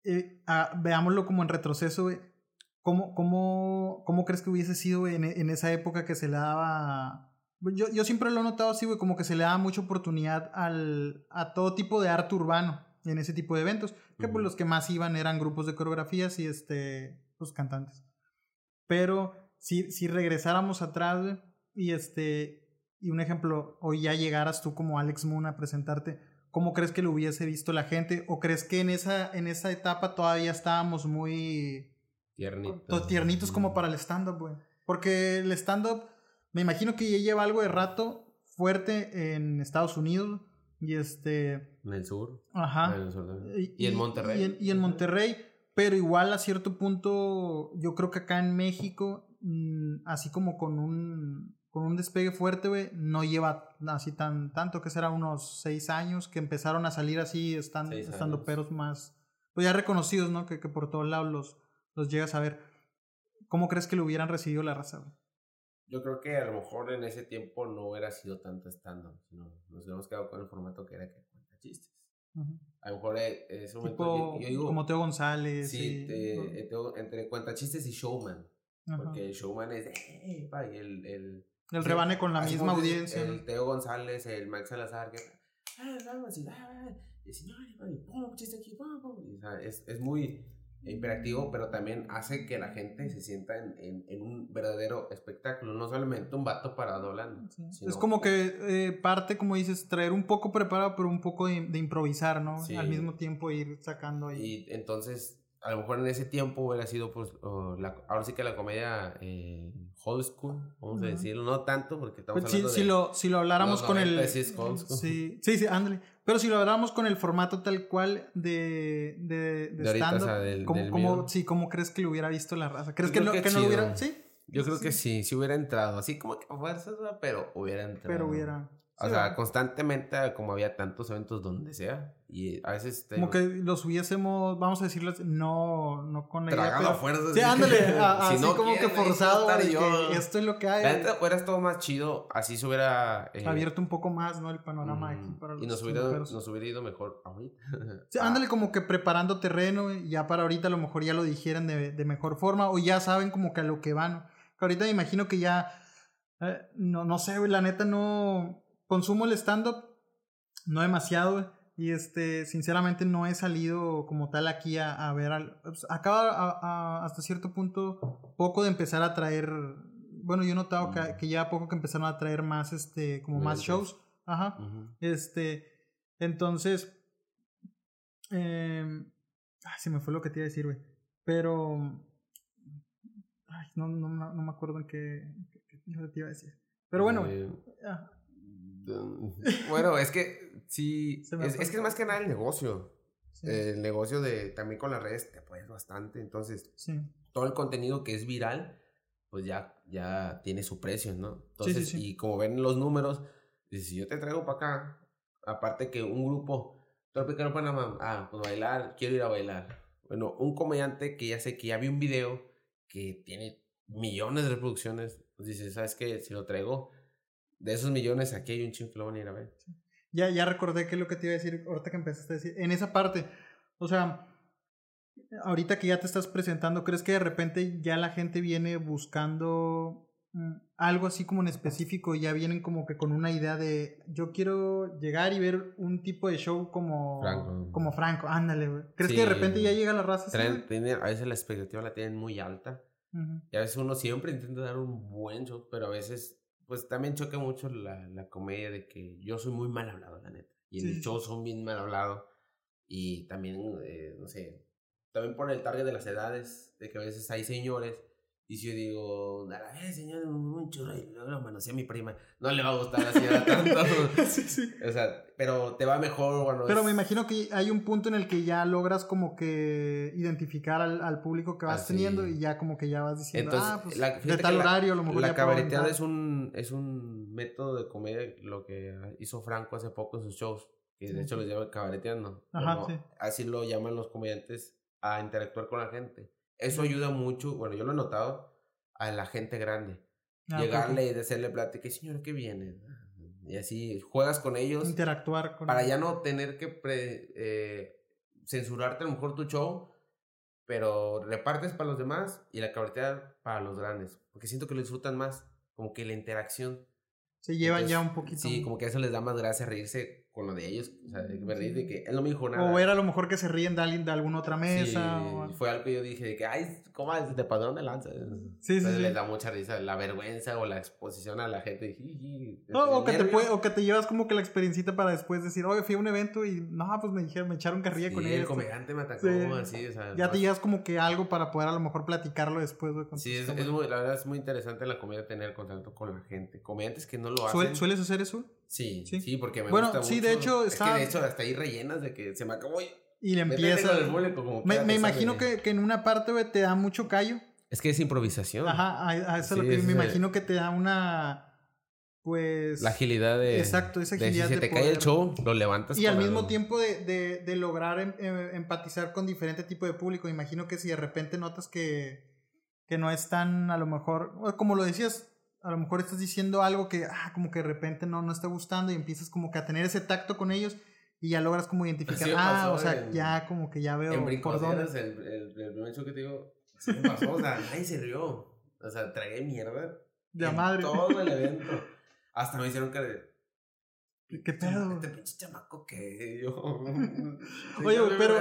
eh, ah, veámoslo como en retroceso, güey. ¿Cómo, cómo, cómo crees que hubiese sido en, en esa época que se le daba... Yo, yo siempre lo he notado así, güey, como que se le daba mucha oportunidad al, a todo tipo de arte urbano en ese tipo de eventos, que pues los que más iban eran grupos de coreografías y este, pues cantantes. Pero si, si regresáramos atrás, güey, y este, y un ejemplo, hoy ya llegaras tú como Alex Moon a presentarte, ¿cómo crees que lo hubiese visto la gente? ¿O crees que en esa, en esa etapa todavía estábamos muy Tiernitos. Tiernitos como para el stand-up, güey. Porque el stand-up, me imagino que ya lleva algo de rato fuerte en Estados Unidos. Y este. En el sur. Ajá. y, en Monterrey. Y en, Monterrey. Pero igual a cierto punto, yo creo que acá en México, mm, así como con un, con un despegue fuerte, güey, no lleva así tan tanto, que será unos seis años que empezaron a salir así, estando, estando peros más, pues ya reconocidos, ¿no? Que, que por todos lados los, los llegas a ver, ¿cómo crees que lo hubieran recibido la raza? Yo creo que a lo mejor en ese tiempo no hubiera sido tanto stand-up, sino nos hubiéramos quedado con el formato que era que cuenta chistes. A lo mejor en ese momento. yo, digo, como Teo González. Sí, eh, entre cuenta chistes y showman. Porque el showman es eh, el, el, el rebane con la misma audiencia. El, Teo González, el Max Salazar, que. Ah, ah, es, es muy imperativo, pero también hace que la gente se sienta en, en, un verdadero espectáculo, no solamente un vato parado hablando. Es como que eh, parte, como dices, traer un poco preparado, pero un poco de, improvisar, ¿no? Al mismo tiempo ir sacando ahí. Y entonces, a lo mejor en ese tiempo hubiera sido, pues, la, ahora sí que la comedia eh, old school, vamos a decirlo, no tanto, porque estamos pues hablando si, de... lo, si lo habláramos con el... Sí, sí, sí, ándale. Pero si lo habláramos con el formato tal cual de, de, de, stand-up, ¿cómo, sí, ¿cómo crees que lo hubiera visto la raza? ¿Crees que, no, que no lo hubiera...? Sí. Yo creo que sí, sí hubiera entrado, así como que a fuerzas, pero hubiera entrado. Pero hubiera... O sea, constantemente, como había tantos eventos donde sea, y a veces... como que los hubiésemos, vamos a decirles, no, no con la idea, pero... fuerzas. Sí, ándale, así como que forzado, que esto es lo que hay. La neta, hubiera estado más chido, así se hubiera... Eh, Abierto un poco más, ¿no? El panorama aquí para Y nos hubiera, nos hubiera ido mejor ahorita. Sí, ándale como que preparando terreno, ya para ahorita a lo mejor ya lo dijeran de, de mejor forma, o ya saben como que a lo que van. Que ahorita me imagino que ya... Eh, no, no sé, la neta no consumo el stand-up, no demasiado, Y este, sinceramente no he salido como tal aquí a, ver. Al, pues, acaba hasta cierto punto poco de empezar a traer. Bueno, yo he notado que, que, ya poco que empezaron a traer más, este, como más shows. Ajá. Este, entonces. Eh, se me fue lo que te iba a decir, güey. Pero. Ay, no, no, no, me acuerdo en qué, qué, te iba a decir. Pero bueno. Eh, bueno, es que sí, es, que es más que nada el negocio. El negocio de también con las redes te apoyas bastante, entonces todo el contenido que es viral, pues ya, ya tiene su precio, ¿no? Entonces, y como ven los números, si yo te traigo para acá, aparte que un grupo, Tropicano Panamá, ah, pues bailar, quiero ir a bailar. Bueno, un comediante que ya sé que ya vi un video que tiene millones de reproducciones, pues dices, ¿sabes qué? Si lo traigo, de esos millones, aquí hay un chingo que lo van a ir a ver. Ya, ya recordé qué es lo que te iba a decir ahorita que empezaste a decir. En esa parte, o sea, ahorita que ya te estás presentando, ¿crees que de repente ya la gente viene buscando mm, algo así como en específico? Ya vienen como que con una idea de yo quiero llegar y ver un tipo de show como Franco. Como Franco, ándale, güey. ¿Crees que de repente ya llega la raza güey? tienen- a veces la expectativa la tienen muy alta. Y a veces uno siempre intenta dar un buen show, pero a veces, pues también choca mucho la, la comedia de que yo soy muy mal hablado, la neta. Y en Sí, el show son bien mal hablado. Y también, eh, no sé, también por el target de las edades, de que a veces hay señores. Y si yo digo, a la vez, señor, un churro, y luego lo manoseé a mi prima, no le va a gustar la señora tanto. sí, sí. o sea, pero te va mejor cuando Pero es- me imagino que hay un punto en el que ya logras como que identificar al, al público que vas Así. teniendo y ya como que ya vas diciendo, Entonces, ah, pues la- de tal horario a lo mejor La cabareteada es un, es un método de comedia, lo que hizo Franco hace poco en sus shows, que de Sí. hecho los llaman cabareteando. Ajá, Bueno, sí. Así lo llaman los comediantes a interactuar con la gente. Eso ayuda mucho, bueno, yo lo he notado, a la gente grande. Ah, Llegarle y hacerle plática, y señor, ¿qué viene? Y así juegas con ellos Interactuar con para ya no tener que pre- eh, censurarte a lo mejor tu show, pero repartes para los demás y la cabareteada para los grandes, porque siento que lo disfrutan más, como que la interacción. Se llevan ya un poquito. Sí, como que eso les da más gracia reírse con lo de ellos, o sea, de que me reír de que él no me dijo nada. O ver a lo mejor que se ríen de alguien de alguna otra mesa. Sí, o- fue algo que yo dije de que, ay, ¿cómo es? ¿De padrón de lanza? sí, Entonces sí. les da mucha risa la vergüenza o la exposición a la gente. jiji, No, o, que te nervio. puede- o que te llevas como que la experiencita para después decir, oye, fui a un evento y no, pues me dijeron, me echaron carrilla con Sí, el esto. comediante me atacó, Sí. así, o sea. Ya te llevas como que algo para poder a lo mejor platicarlo después, güey. Sí, es, es muy, la verdad es muy interesante en la comedia tener contacto con la gente. Comediantes que no lo hacen. ¿Suel- ¿Sueles hacer eso? Sí, Sí. sí, porque me Bueno, gusta sí, mucho. de hecho, Es que de hecho hasta ahí rellenas de que se me acabó y le empieza... el como Me, me imagino que, que en una parte, te da mucho callo. Es que es improvisación. Ajá, a, a eso es lo Sí, que me el- imagino que te da una... Pues... La agilidad de... Exacto, esa de agilidad si se de te cae el poder- show, lo levantas Y al mismo tiempo de, de, de lograr em- em- empatizar con diferente tipo de público. Imagino que si de repente notas que, que no es tan, a lo mejor, como lo decías, a lo mejor estás diciendo algo que, ah, como que de repente no, no está gustando y empiezas como que a tener ese tacto con ellos y ya logras como identificar, Sí ah, o sea, en- ya como que ya veo En dónde. el, el, el primer show que te digo, sí me pasó, o sea, nadie se rió. O sea, tragué mierda. De en madre. Todo el evento. Hasta me hicieron que de... ¿Qué pedo? Este pinche chamaco que yo... Oye, güey, pero-.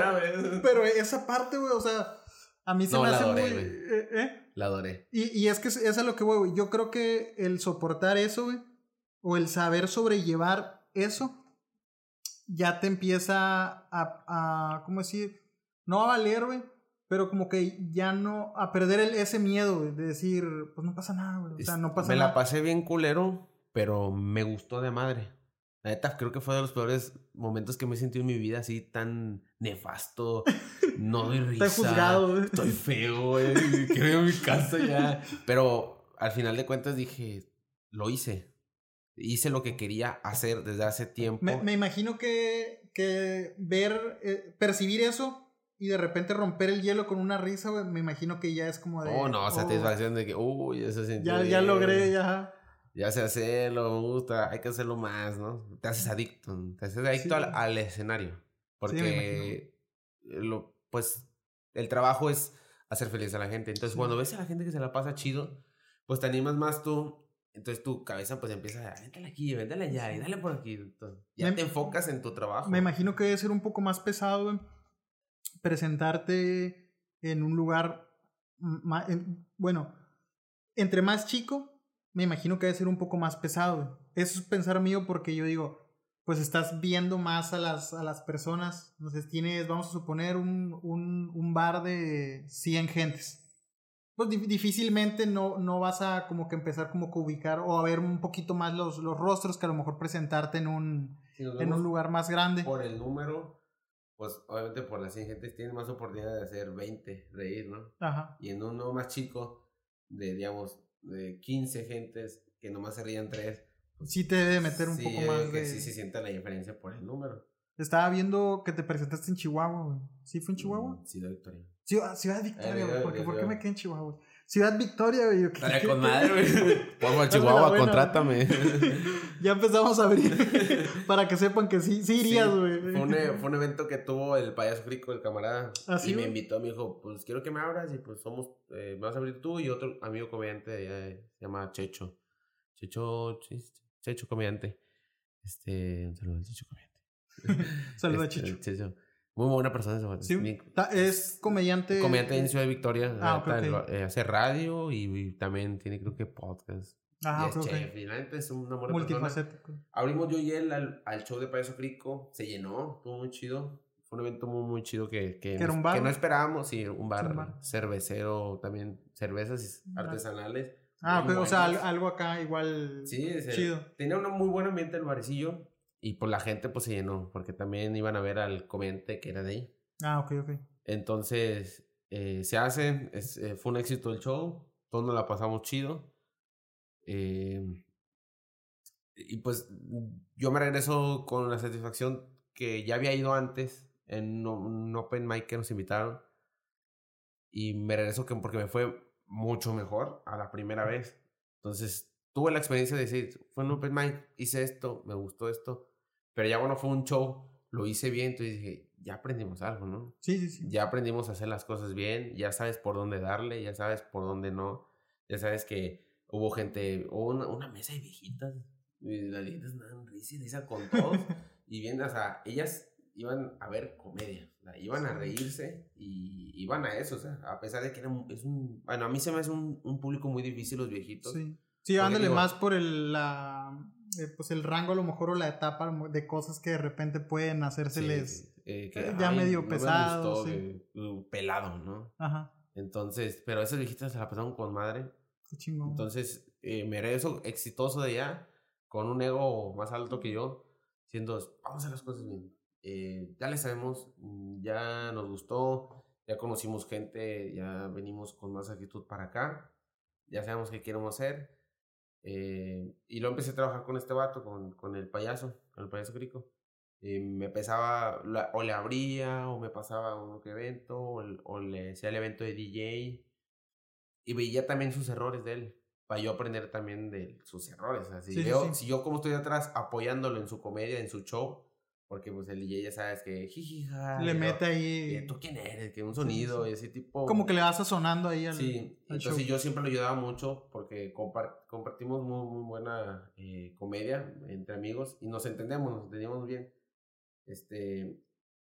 Pero esa parte, güey, o sea, a mí se No, me hace adoré, muy... eh, ¿eh? La adoré. Y, y es que es, es a lo que voy, güey. Yo creo que el soportar eso, güey, o el saber sobrellevar eso, ya te empieza a, a ¿cómo decir? No a valer, güey, pero como que ya no, a perder el- ese miedo, güey, de decir, pues no pasa nada, güey. O sea, no pasa me nada. la pasé bien culero, pero me gustó de madre. La neta, creo que fue de los peores momentos que me he sentido en mi vida, así tan nefasto. No doy risa. Está juzgado, güey. Estoy feo, güey. Quiero ir a mi casa ya. Pero al final de cuentas dije, lo hice. Hice lo que quería hacer desde hace tiempo. Me, me imagino que, que ver, eh, percibir eso y de repente romper el hielo con una risa, güey, me imagino que ya es como de... Oh, no, oh, satisfacción de que, uy, eso se ya, ya logré, ya. Ya sé hacerlo, me gusta, hay que hacerlo más, ¿no? Te haces adicto, te haces adicto Sí. al, al escenario. Porque, lo, pues, el trabajo es hacer feliz a la gente. Entonces, Sí. cuando ves a la gente que se la pasa chido, pues te animas más tú. Entonces tu cabeza pues empieza a, véntale aquí, véntale allá y dale por aquí. Entonces, ya Me- te enfocas en tu trabajo. Me imagino que debe ser un poco más pesado presentarte en un lugar, en- bueno, entre más chico, me imagino que debe ser un poco más pesado. Eso es pensar mío porque yo digo, pues estás viendo más a las, a las personas. Entonces tienes, vamos a suponer, un, un, un bar de 100 gentes. Pues di- difícilmente no, no vas a como que empezar como que ubicar o a ver un poquito más los, los rostros que a lo mejor presentarte en un, Si en un lugar más grande. por el número, pues obviamente por las 100 gentes tienes más oportunidad de hacer 20, reír, ¿no? Ajá. Y en uno más chico, de digamos, de 15 gentes que nomás se rían 3. Sí te debe meter un sí, poco más que de... sí se sienta la diferencia por el número. Estaba viendo que te presentaste en Chihuahua, güey. ¿Sí fue en Chihuahua? Mm, Ciudad Victoria. Ciudad, Ciudad Victoria, Eh, güey. eh, ¿Por qué, me quedé en Chihuahua? Ciudad Victoria, güey. yo, ¿qué- Estaría qué con madre, güey. Pongo a Chihuahua, buena. contrátame. Ya empezamos a abrir para que sepan que sí, sí irías, Sí, güey. Fue, un, e- fue un evento que tuvo el payaso Frico, el camarada. ¿Ah, sí, y me invitó, me dijo, pues quiero que me abras. Y pues somos, eh, me vas a abrir tú y otro amigo comediante, eh, se llama Checho. Checho, Checho comediante. Este, un saludo al Checho comediante. Saluda, Este, Chicho. Checho. Muy buena persona ese güey. Sí, es comediante. comediante en Ciudad Victoria. Ah, la ok, neta, ok. lo- eh, hace radio y, y también tiene creo que podcast. Ah, y es ok, ok. chef, y la neta es una buena persona. Multifacético. Abrimos yo y él al, al show de Payaso Crico, se llenó, estuvo muy chido. Fue un evento muy, muy chido que, que, ¿Que que no esperábamos, sí, un bar, un bar. cervecero, también cervezas artesanales. Ah, ok, o sea, algo acá igual. Sí, chido. tenía un muy buen ambiente el barecillo y por la gente pues se llenó, porque también iban a ver al comediante que era de ahí. Ah, ok, ok. Entonces, eh, se hace, es, eh, fue un éxito el show, todos nos la pasamos chido. Eh, y pues yo me regreso con la satisfacción que ya había ido antes en un un open mic que nos invitaron. Y me regreso que, porque me fue mucho mejor a la primera vez. Entonces tuve la experiencia de decir, fue un open mic, hice esto, me gustó esto. Pero ya cuando fue un show, lo hice bien, entonces dije, ya aprendimos algo, ¿no? Sí, sí, sí. ya aprendimos a hacer las cosas bien, ya sabes por dónde darle, ya sabes por dónde no, ya sabes que hubo gente, hubo una, una mesa de viejitas, y las viejitas andaban risa y con todos, y bien, o sea, ellas iban a ver comedia, o iban a reírse y iban a eso, o sea, a pesar de que era un, es un, bueno, a mí se me hace un, un público muy difícil los viejitos. Sí, sí ándale digo- más por el, la, eh, pues el rango a lo mejor o la etapa de cosas que de repente pueden Sí, hacérseles. eh, eh, ya medio no me pesado, gustó, sí. que, uh, pelado, ¿no? Ajá, Entonces, pero esas viejitas se la pasaron con madre. qué chingón. Entonces, eh, me regreso exitoso de allá, con un ego más alto que yo, siendo, vamos a hacer las cosas bien. Ya le sabemos, mm, ya nos gustó, ya conocimos gente, ya venimos con más actitud para acá, ya sabemos qué queremos hacer. Eh, y lo empecé a trabajar con este vato, con, con el payaso, con el payaso crico. Eh, me pesaba, la- o le abría, o me pasaba un evento, o, o le hacía el evento de DJ. Y veía también sus errores de él, para yo aprender también de sus errores. O sea, si, Sí, sí, veo- sí. si yo como estoy atrás apoyándolo en su comedia, en su show, porque pues el DJ ya sabes que jijija, le mete eh, ahí. ¿Tú quién eres? Que un sonido y ese tipo. Como que le vas sonando ahí al. Sí, al entonces show. yo siempre lo ayudaba mucho porque compar- compartimos muy, muy buena eh, comedia entre amigos y nos entendemos, nos entendíamos bien. Este,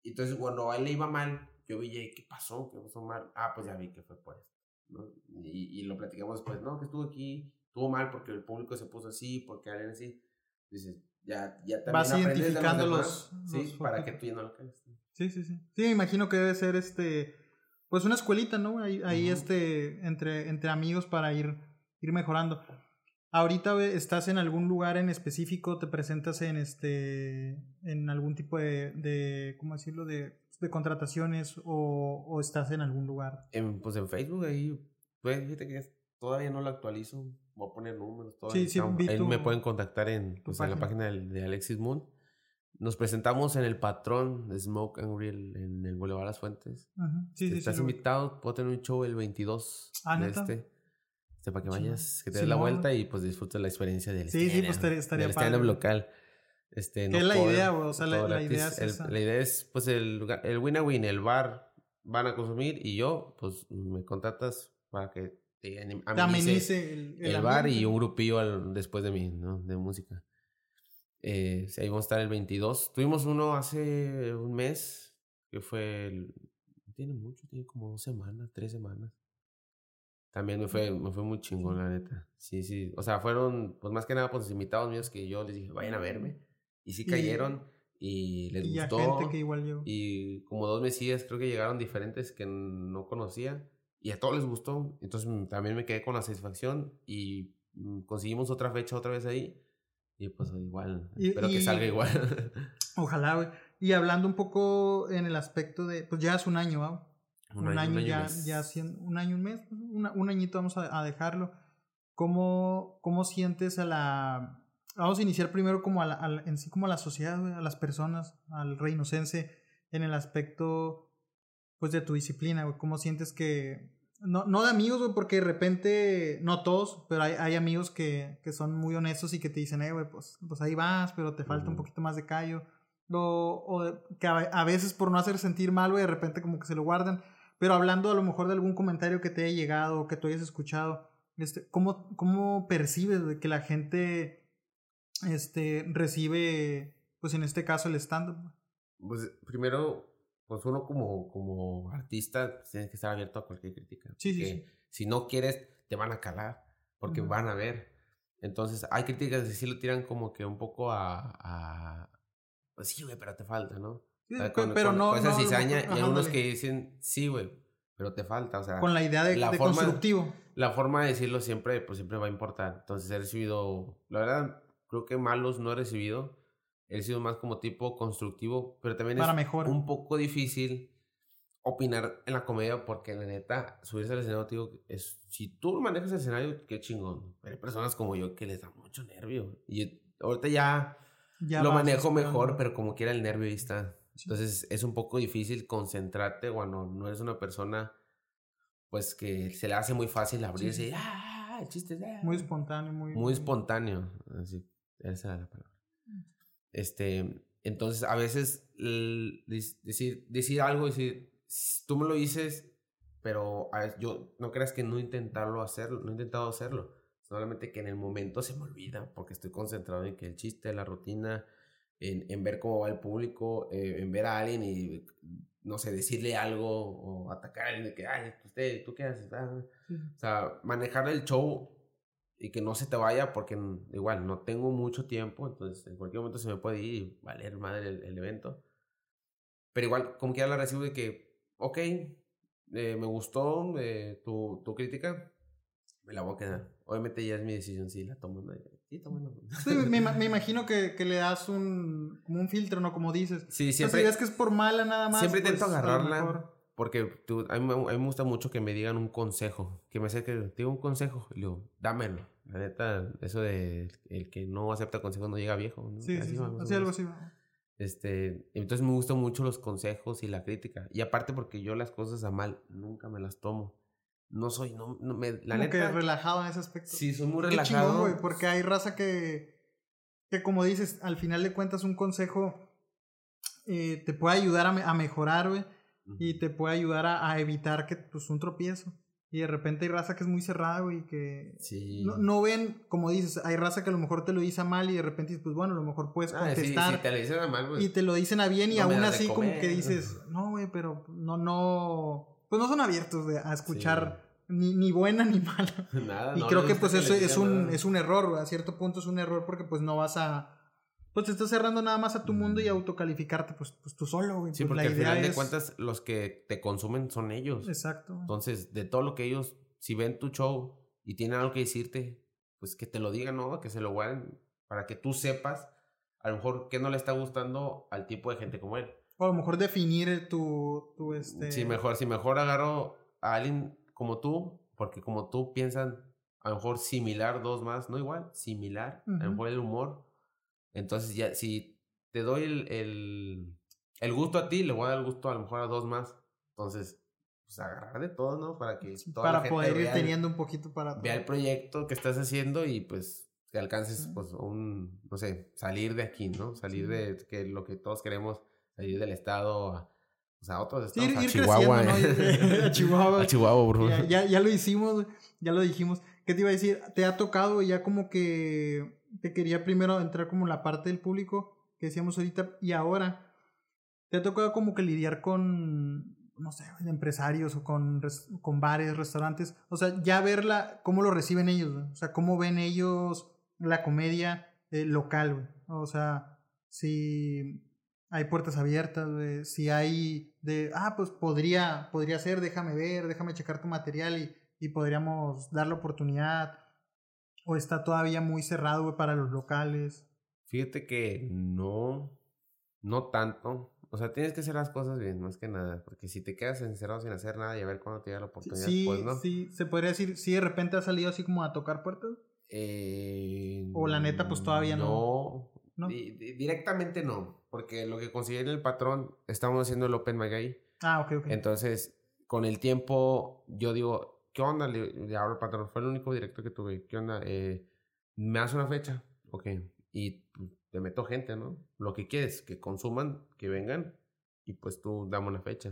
entonces cuando a él le iba mal, yo vi, ¿qué pasó? ¿Qué pasó mal? Ah, pues ya vi que fue por esto. ¿no? Y, y lo platicamos después, no, que estuvo aquí, estuvo mal porque el público se puso así, porque alguien así. Dices, ya, ya también Vas identificando demás, los- Sí, los para que tú ya no lo caes. Sí, sí, sí. Sí, me imagino que debe ser este. Pues una escuelita, ¿no? Ahí, ahí este. Entre, entre amigos para ir, ir mejorando. Ahorita estás en algún lugar en específico, te presentas en este. en algún tipo de. de ¿cómo decirlo? de, de contrataciones o, o estás en algún lugar. En, pues en Facebook ahí, pues fíjate que todavía no lo actualizo. Voy a poner números. Todavía Sí, sí, ahí me pueden contactar en, pues, en la página. de Alexis Moon. Nos presentamos en el patrón de Smoke and Grill en el Boulevard Las Fuentes. Ujú. Sí, sí, Estás invitado, puedo tener un show el 22 Ah, de ¿neta? este. Este, para que vayas, que te des la vuelta y pues disfrutes la experiencia del Sí, sí, pues, estaría- del padre. local. Este, es la idea, güey, o sea, la- idea es El- esa. La idea es, pues, el, lugar- el win a win, el bar van a consumir y yo, pues, me contratas para que te amenice amenice el, el, bar y un grupillo al- después de mí, ¿no? De música. Eh, ahí vamos a estar el 22. Tuvimos uno hace un mes, que fue el... Tiene mucho, tiene como dos semanas, tres semanas. También me fue, me fue muy chingón, la neta. Sí, sí. O sea, fueron, pues más que nada, pues invitados míos que yo les dije, vayan a verme. Y sí Y- cayeron y les Y a gustó. gente que igual yo. Y como dos mesillas creo que llegaron diferentes que no conocía y a todos les gustó. Entonces mm, también me quedé con la satisfacción y mm, conseguimos otra fecha otra vez ahí. Y pues igual, Y- espero que y- salga igual. Ojalá, güey. Y hablando un poco en el aspecto de, pues ya es un año, ¿va? Un, año, y ya, ya un año, un mes, una- un añito vamos a, a dejarlo. ¿Cómo, ¿Cómo sientes a la, vamos a iniciar primero como a la, en sí como a la sociedad, a las personas, al reinocense, en el aspecto, pues, de tu disciplina, güey. ¿Cómo sientes que... No, no de amigos, güey, porque de repente, no todos, pero hay, hay amigos que, que, son muy honestos y que te dicen, eh, güey, pues, pues ahí vas, pero te falta un poquito más de callo. O, o que a, veces por no hacer sentir mal, güey, de repente como que se lo guardan. Pero hablando a lo mejor de algún comentario que te haya llegado o que tú hayas escuchado, este, ¿cómo, ¿cómo percibes de que la gente este, recibe, pues en este caso, el stand-up? Pues primero, pues uno como, como artista pues, tienes que estar abierto a cualquier crítica. Sí, sí, sí. Si no quieres, te van a calar, porque van a ver. Entonces, hay críticas que sí lo tiran como que un poco a, a pues sí, güey, pero te falta, ¿no? Sí, pero no. esa cizaña, y hay unos que dicen, sí, güey, pero te falta, o sea. Con la idea de, la forma, constructivo. La forma de decirlo siempre, pues siempre va a importar. Entonces he recibido, la verdad, Creo que malos no he recibido. He sido más como tipo constructivo, pero también es un poco difícil opinar en la comedia porque la neta, subirse al escenario, digo, es, si tú manejas el escenario, qué chingón. Pero hay personas como yo que les da mucho nervio. Y ahorita ya, lo manejo mejor, pero como quiera el nervio ahí está. Entonces es un poco difícil concentrarte cuando no eres una persona pues que se le hace muy fácil abrirse y ¡ah! Chistes, ah". Muy espontáneo, muy... Muy espontáneo. Así. Esa la palabra. Este, entonces, a veces decir, decir algo, decir, tú me lo dices, pero yo no creas que no intentarlo hacerlo, no he intentado hacerlo. Solamente que en el momento se me olvida porque estoy concentrado en que el chiste, la rutina, en, en ver cómo va el público, eh, en ver a alguien y, no sé, decirle algo o atacar a alguien de que, ay, usted, ¿tú qué haces? Ah, o sea, manejar el show y que no se te vaya porque igual no tengo mucho tiempo, entonces en cualquier momento se me puede ir y valer madre el, evento. Pero igual, como quiera la recibo de que, ok, eh, me gustó eh, tu, tu, crítica, me la voy a quedar. Obviamente ya es mi decisión si la tomo. Sí, me, me, imagino que, que, le das un, como un filtro, ¿no? Como dices. Sí, siempre. si ves que es por mala nada más. Siempre intento pues, agarrarla. Porque tú, a, mí, a, mí, me gusta mucho que me digan un consejo. Que me que digo un consejo. Y le digo, dámelo. La neta, eso de el que no acepta consejo no llega viejo. Sí, así, sí, algo así. Este, entonces me gustan mucho los consejos y la crítica. Y aparte porque yo las cosas a mal nunca me las tomo. No soy, no, no me, la Como que relajado en ese aspecto. Sí, soy muy relajado. Qué porque hay raza que, que como dices, al final de cuentas un consejo eh, te puede ayudar a, a mejorar, güey y te puede ayudar a, evitar que, pues, un tropiezo. Y de repente hay raza que es muy cerrada, güey, que no, no, ven, como dices, hay raza que a lo mejor te lo dice mal y de repente dices, pues bueno, a lo mejor puedes contestar. Ah, sí, te lo dicen a mal, Y te lo dicen a bien y aún así como que dices, no, güey, pero no, no, pues no son abiertos a escuchar ni, ni buena ni mala. Nada, y creo que pues eso es un, es un error, a cierto punto es un error porque pues no vas a pues te estás cerrando nada más a tu mundo y autocalificarte, pues, pues tú solo, güey. Sí, pues, porque al final de cuentas los que te consumen son ellos. Exacto. Entonces, de todo lo que ellos, si ven tu show y tienen algo que decirte, pues que te lo digan, ¿no? Que se lo guarden para que tú sepas a lo mejor qué no le está gustando al tipo de gente como él. O a lo mejor definir tu, tu este... Sí, mejor, si mejor agarro a alguien como tú, porque como tú piensan a lo mejor similar, dos más, no igual, similar, a lo mejor el humor entonces, ya, si te doy el, el, el, gusto a ti, le voy a dar el gusto a lo mejor a dos más. Entonces, pues agarrar de todo, ¿no? Para que Para poder ir teniendo un poquito para Vea el proyecto que estás haciendo y pues que alcances, pues, un, no sé, salir de aquí, ¿no? Salir de que lo que todos queremos, salir del estado a, o sea, otros estados, a, Chihuahua, a Chihuahua. a Chihuahua. Ya, ya, ya, lo hicimos, ya lo dijimos. ¿Qué te iba a decir? ¿Te ha tocado ya como que te quería primero entrar como en la parte del público que decíamos ahorita y ahora te ha tocado como que lidiar con, no sé, empresarios o con, con bares, restaurantes, o sea, ya verla, cómo lo reciben ellos, o sea, cómo ven ellos la comedia eh, local, o sea, si hay puertas abiertas, si hay de, ah, pues podría, podría ser, déjame ver, déjame checar tu material y, y podríamos dar la oportunidad ¿O está todavía muy cerrado, para los locales? Fíjate que no, no tanto. O sea, tienes que hacer las cosas bien, más que nada. Porque si te quedas encerrado sin hacer nada y a ver cuándo te da la oportunidad, sí, pues no. Sí, se podría decir, sí, de repente ha salido así como a tocar puertas. Eh, o la neta, pues todavía no. No. directamente no. Porque lo que en el patrón, estamos haciendo el Open Mic ahí. Ah, ok, ok. Entonces, con el tiempo, yo digo, ¿qué onda? Le, hablo al patrón. Fue el único directo que tuve. ¿Qué onda? Eh, ¿Me hace una fecha? Ok. Y te meto gente, ¿no? Lo que quieres, que consuman, que vengan. Y pues tú dame una fecha.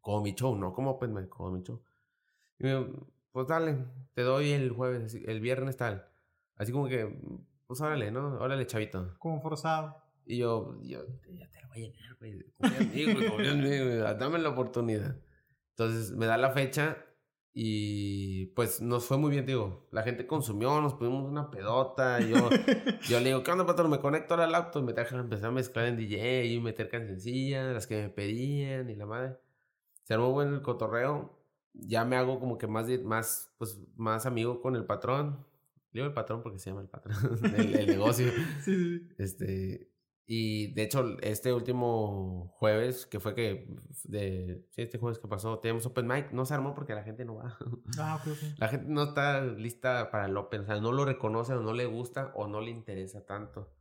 Como mi show, no como Open Mic, como mi show. Y me, pues dale, te doy el jueves, el viernes tal. Así como que, pues órale, ¿no? Órale, chavito. Como forzado. Y yo, yo, ya te lo voy a llenar, güey. Güey, dame la oportunidad. Entonces me da la fecha y pues nos fue muy bien, digo. La gente consumió, nos pusimos una pedota. Yo, yo le digo, ¿qué onda, patrón? Me conecto a la laptop, me traje, empecé a mezclar en DJ y meter cancioncillas, las que me pedían y la madre. Se armó bueno el cotorreo ya me hago como que más, más, pues, más amigo con el patrón. Digo el patrón porque se llama el patrón, el, negocio. Sí, Este, y de hecho, este último jueves, que fue que, de, sí, este jueves que pasó, tenemos Open Mic, no se armó porque la gente no va. Ah, ok, La gente no está lista para el Open, o sea, no lo reconoce o no le gusta o no le interesa tanto.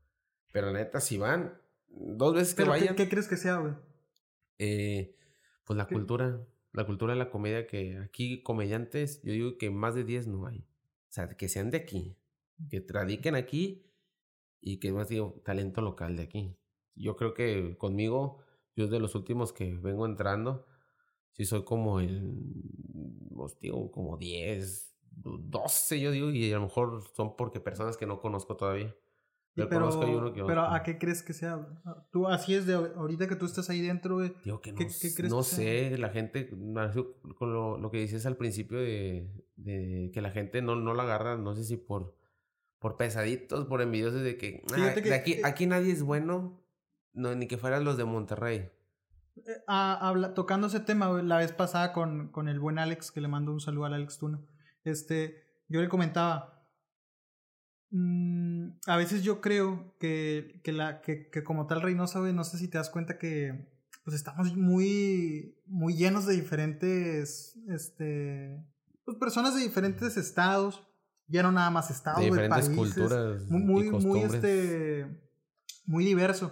Pero neta, si van, dos veces que vayan. ¿qué, ¿qué, crees que sea, güey? Eh, pues la cultura la cultura de la comedia que aquí comediantes, yo digo que más de 10 no hay. O sea, que sean de aquí, que radiquen aquí y que más digo, talento local de aquí. Yo creo que conmigo, yo de los últimos que vengo entrando, sí soy como el, os digo, como 10, 12 yo digo, y a lo mejor son porque personas que no conozco todavía pero, ¿a qué crees que sea? Tú, así es de ahorita que tú estás ahí dentro, güey. Digo que no, ¿qué, crees no sé, la gente, con lo, lo, que dices al principio de, de, que la gente no, no la agarra, no sé si por, por pesaditos, por envidiosos de que, ah, aquí, eh aquí nadie es bueno, no, ni que fueran los de Monterrey. Eh, ah, habla, tocando ese tema, la vez pasada con, con el buen Alex, que le mando un saludo al Alex Tuna, este, yo le comentaba, Mm, a veces yo creo que, que, la, que, que como tal Reynosa, no sé si te das cuenta que pues estamos muy, muy llenos de diferentes, este, pues personas de diferentes estados, ya no nada más estados, de diferentes culturas, muy, muy, este, muy diverso.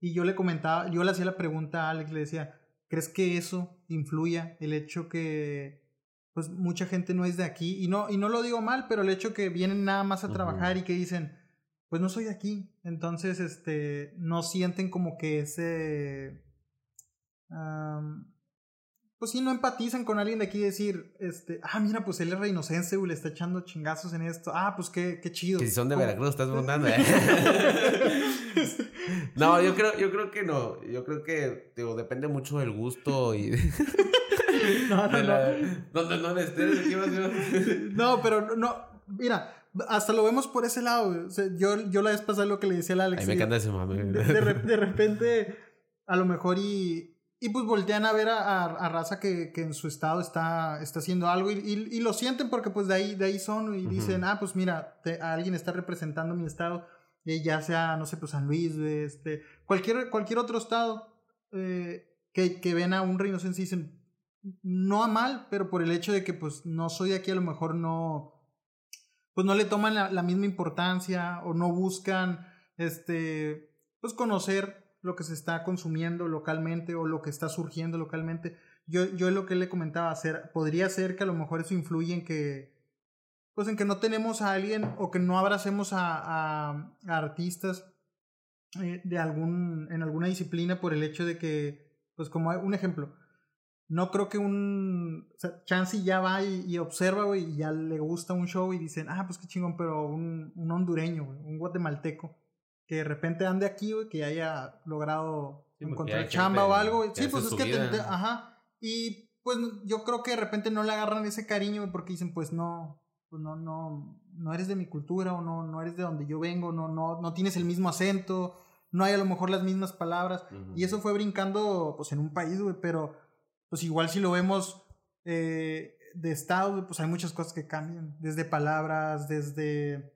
Y yo le comentaba, yo le hacía la pregunta a Alex, le decía, ¿crees que eso influya el hecho que pues mucha gente no es de aquí y no y no lo digo mal, pero el hecho que vienen nada más a trabajar y que dicen, pues no soy de aquí, entonces este no sienten como que ese pues sí no empatizan con alguien de aquí y decir, este, ah, mira, pues él es reinocense, güey, le está echando chingazos en esto. Ah, pues qué, qué chido. Que si son de Veracruz, estás preguntando. ¿eh? no, yo creo, yo creo que no. Yo creo que digo, depende mucho del gusto y no, no, no. No, no, pero no, mira, hasta lo vemos por ese lado. yo, yo la vez pasada lo que le decía a Alex. A mí me encanta ese mame. De, de, repente, a lo mejor y. Y pues voltean a ver a, a, raza que, que, en su estado está, está haciendo algo y, y, lo sienten porque pues de ahí, de ahí son y dicen, ah, pues mira, alguien está representando mi estado, y ya sea, no sé, pues San Luis, este, cualquier, cualquier otro estado eh, que, que ven a un rinoceronte y dicen, no a mal, pero por el hecho de que pues no soy de aquí, a lo mejor no, pues no le toman la, misma importancia o no buscan, este, pues conocer lo que se está consumiendo localmente o lo que está surgiendo localmente. Yo, yo lo que le comentaba, hacer, podría ser que a lo mejor eso influye en que, pues en que no tenemos a alguien o que no abracemos a, a, artistas eh, de algún, en alguna disciplina por el hecho de que, pues como un ejemplo, no creo que un. O Chansey ya va y, observa, güey, y ya le gusta un show y dicen, ah, pues qué chingón, pero un, un hondureño, un guatemalteco, que de repente ande aquí, güey, que haya logrado encontrar chamba o algo. Sí, pues es que. ajá. Y pues yo creo que de repente no le agarran ese cariño, porque dicen, pues no. Pues no, no, no eres de mi cultura o no, no eres de donde yo vengo, no, no, no tienes el mismo acento, no hay a lo mejor las mismas palabras. Y eso fue brincando, pues en un país, güey, pero pues igual si lo vemos eh, de estado, pues hay muchas cosas que cambian, desde palabras, desde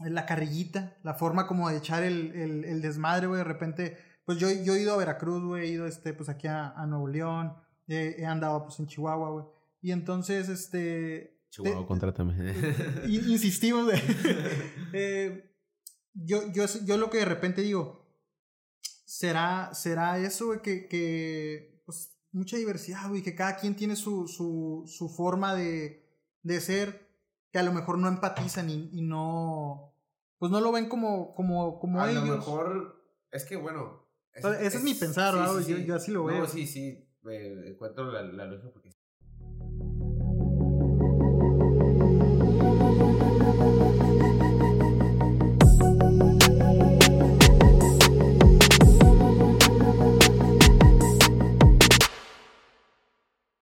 la carrillita, la forma como de echar el, el, desmadre, güey, de repente, pues yo, yo he ido a Veracruz, güey, he ido este, pues aquí a, Nuevo León, he andado pues en Chihuahua, güey, y entonces, este, Chihuahua, contrátame. insistimos. eh, yo, yo, yo lo que de repente digo, ¿será, será eso que, que pues, mucha diversidad, güey, que cada quien tiene su, su, su forma de, de ser, que a lo mejor no empatizan y, y no, pues no lo ven como, como, como a ellos. lo mejor, es que bueno. ese es, mi pensar, sí, sí, yo, sí. yo, así lo veo. No, sí, sí, eh, encuentro la, la lógica porque